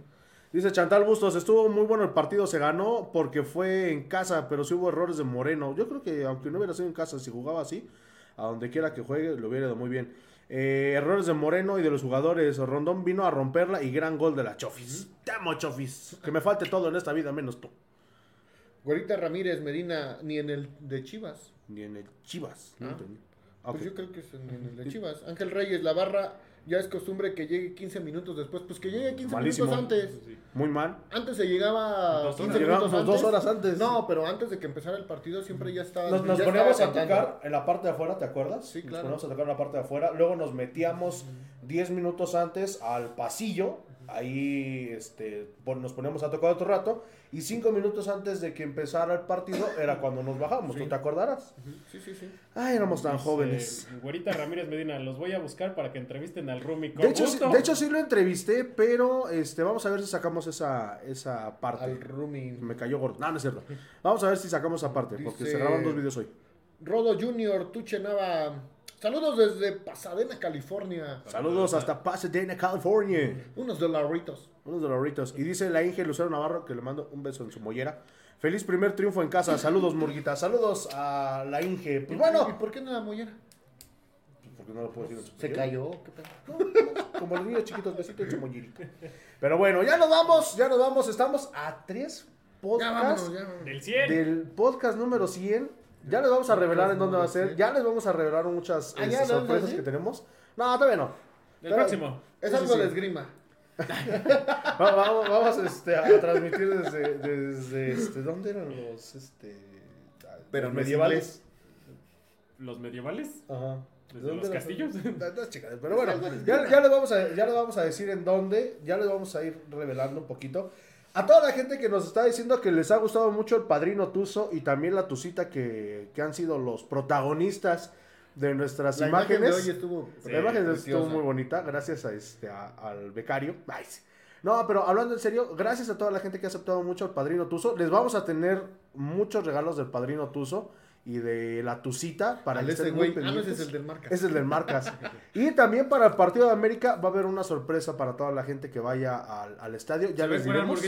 Dice Chantal Bustos, estuvo muy bueno el partido, se ganó porque fue en casa, pero sí hubo errores de Moreno. Yo creo que aunque no hubiera sido en casa, si jugaba así, a donde quiera que juegue, lo hubiera ido muy bien. Eh, errores de Moreno y de los jugadores. Rondón vino a romperla y gran gol de la Chofis. Te amo, Chofis. Que me falte todo en esta vida, menos tú. Güerita Ramírez Medina, ni en el de Chivas. Ni en el Chivas. No Ah. entendí. Pues yo creo que es en, en el de Chivas. Ángel Reyes, la barra ya es costumbre que llegue 15 minutos después. Pues que llegue 15 Malísimo. minutos antes. Sí. Muy mal. Antes se llegaba Dos 15 horas. minutos antes. dos horas antes. No, pero antes de que empezara el partido siempre ya estaba. Nos, nos ya poníamos a tocar en la parte de afuera, ¿te acuerdas? Sí, Nos claro. poníamos a tocar en la parte de afuera. Luego nos metíamos 10 minutos antes al pasillo. Ahí este, nos poníamos a tocar otro rato. Y 5 minutos antes de que empezara el partido era cuando nos bajamos. ¿Tú te acordarás? Sí, sí, sí. Ay, éramos tan jóvenes. Güerita Ramírez Medina, los voy a buscar para que entrevisten al Rumi. Con De hecho, sí, de hecho, sí lo entrevisté, pero este, vamos a ver si sacamos esa, esa parte. Al Rumi. Me cayó gordo. No, no es cierto. Vamos a ver si sacamos esa parte, porque se graban dos videos hoy. Rodo Junior, Tuche Nava. Saludos desde Pasadena, California. Saludos hasta Pasadena, California. Unos dolaritos. Unos doloritos. Y dice la Inge Lucero Navarro que le mando un beso en su mollera. Feliz primer triunfo en casa. Saludos, Murguita. Saludos a la Inge. Pues ¿Y bueno. por qué no la mollera? Porque no lo puedo decir en su Se mollera. cayó. ¿Qué pedo? No, Como los niños chiquitos, besito en su mollerita. Pero bueno, ya nos vamos. Ya nos vamos. Estamos a tres Ya podcasts vámonos, ya. vámonos. Del 100. del podcast número 100. Ya les vamos a revelar en dónde va a ser. Ya les vamos a revelar muchas Ah, este, ¿ya lo vamos a sorpresas que tenemos. No, todavía no. El próximo. Es Sí, algo sí. de esgrima. Va- Vamos, vamos este, a transmitir desde, desde este, ¿dónde eran los este Pero los no es medievales? Los medievales. Ajá. ¿Desde ¿De dónde los eran? castillos? Chicas, pero bueno, ya, ya les vamos a, ya les vamos a decir en dónde, ya les vamos a ir revelando un poquito. A toda la gente que nos está diciendo que les ha gustado mucho el Padrino Tuzo y también la Tucita que, que han sido los protagonistas de nuestras La imagen imágenes. de hoy estuvo. Sí, la imagen estuvo preciosa. muy bonita, gracias a este a- al becario. No, pero hablando en serio, gracias a toda la gente que ha aceptado mucho el Padrino Tuzo. Les vamos a tener muchos regalos del Padrino Tuzo y de la Tucita para estén muy güey. Ah, no, ese es el del marca. Es el del Marcas. y también para el partido de América va a haber una sorpresa para toda la gente que vaya al, al estadio. Ya les diremos.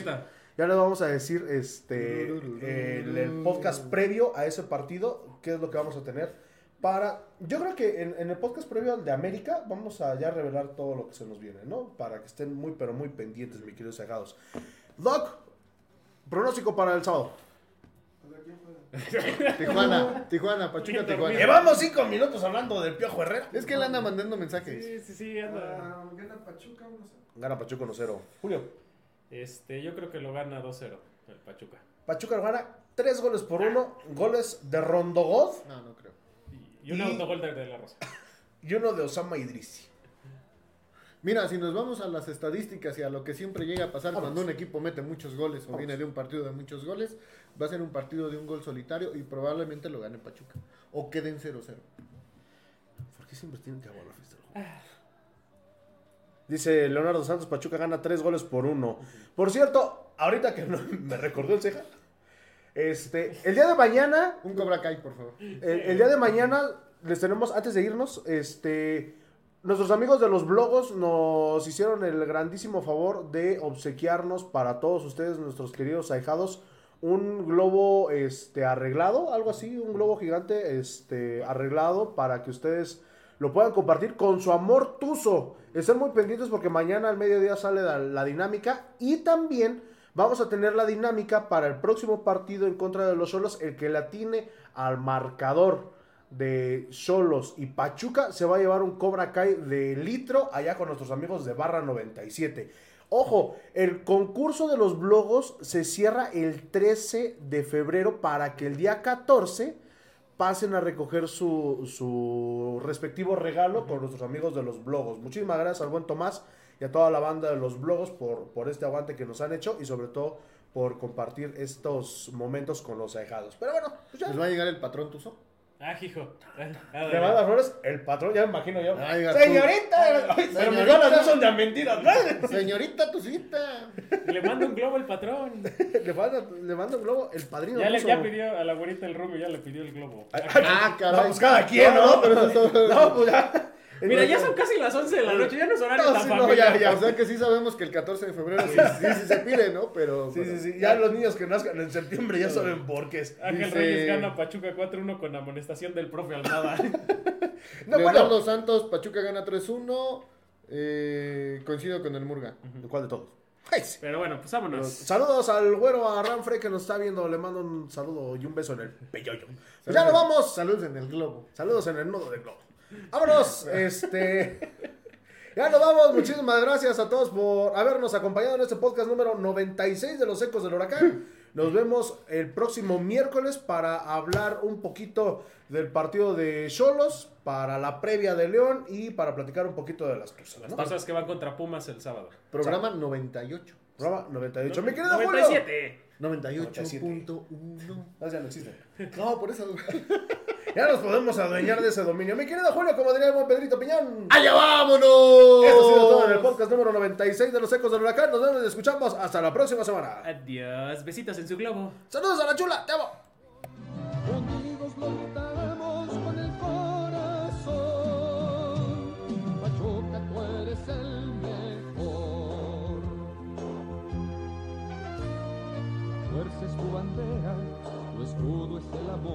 Ya les vamos a decir este el, el podcast previo a ese partido, qué es lo que vamos a tener para yo creo que en, en el podcast previo al de América vamos a ya revelar todo lo que se nos viene, ¿no? Para que estén muy pero muy pendientes, mis queridos sacados. Doc, pronóstico para el sábado. Tijuana, Tijuana, Pachuca, Tijuana. Llevamos cinco minutos hablando del Piojo Herrera. Es que él anda mandando mensajes. Sí, sí, sí, anda. Ah, Gana Pachuca, vamos a- Gana Pachuca 1-0. Julio. Este, yo creo que lo gana 2-0 el Pachuca. Pachuca lo gana 3 goles por 1, goles de Rondogod No, no creo. Y, y un Y- autogol de, de la Rosa. y uno de Osama Idrisi. Mira, si nos vamos a las estadísticas y a lo que siempre llega a pasar Vamos. cuando un equipo mete muchos goles o Vamos. viene de un partido de muchos goles, va a ser un partido de un gol solitario y probablemente lo gane Pachuca. O queden 0-0. ¿Por qué siempre tienen que aguar la fiesta? del juego? Dice Leonardo Santos, Pachuca gana 3 goles por 1. Por cierto, ahorita que no- me recordó el ceja, este, el día de mañana Un Cobra Kai, por favor. El, el día de mañana les tenemos, antes de irnos, este, nuestros amigos de los blogos nos hicieron el grandísimo favor de obsequiarnos para todos ustedes, nuestros queridos ahijados, un globo este, arreglado, algo así, un globo gigante este, arreglado para que ustedes lo puedan compartir con su amor tuzo. Estén muy pendientes porque mañana al mediodía sale la, la dinámica y también vamos a tener la dinámica para el próximo partido en contra de los solos, el que la tiene al marcador de Solos y Pachuca se va a llevar un Cobra Kai de litro allá con nuestros amigos de Barra 97. Ojo, el concurso de los blogos se cierra el 13 de febrero para que el día 14 pasen a recoger su, su respectivo regalo con nuestros amigos de los blogos. Muchísimas gracias al buen Tomás y a toda la banda de los blogos por, por este aguante que nos han hecho y sobre todo por compartir estos momentos con los ahijados. Pero bueno, pues ya. ¿Les va a llegar el patrón Tuzo? Ah, hijo. Ah, Le manda flores, el patrón, ya me imagino yo. Ay. Señorita, ay, pero mis ganas no son de mentiras. ¿no? Señorita Tucita. Le mando un globo el patrón. le, manda, le manda un globo el padrino. Ya le ya pidió a la güerita el rubio, ya le pidió el globo. Ah, caray. No, pues cada quien, ¿no? pero eso- No, pues ya. Mira, ya son casi las 11 de la noche, ya no es horario No, tan sí, no, familiar. ya, ya. O sea que sí sabemos que el 14 de febrero sí, sí, sí se pide, ¿no? Pero. Sí, sí, sí. Ya los niños que nazcan en septiembre ya saben por qué es. Ángel Dice- Reyes gana Pachuca 4-1 con amonestación del profe Almada. No, Leonardo bueno. Santos, Pachuca gana 3-1. Eh, coincido con el Murga. ¿Cuál de todos? Pero bueno, pues vámonos. Saludos al güero a Ranfre que nos está viendo. Le mando un saludo y un beso en el peyoyo. Pues ya nos vamos. Saludos en el globo. Saludos en el nudo del globo. Vámonos. Este. Ya nos vamos. Muchísimas gracias a todos por habernos acompañado en este podcast número 96 de Los Ecos del Huracán. Nos vemos el próximo miércoles para hablar un poquito del partido de Cholos, para la previa de León y para platicar un poquito de las Tuzas. Las cosas que van contra Pumas el sábado. Programa 98. Programa 98. Mi querido Julio. 97. 98.1. Ah, ya no existe. No, por eso. Ya nos podemos adueñar de ese dominio. Mi querido Julio, como diría el buen Pedrito Piñón. ¡Allá vámonos! Esto ha sido todo en el podcast número 96 de Los Ecos del Huracán. Nos vemos y escuchamos hasta la próxima semana. Adiós. Besitos en su globo. Saludos a la chula. Te amo. Fuerza es tu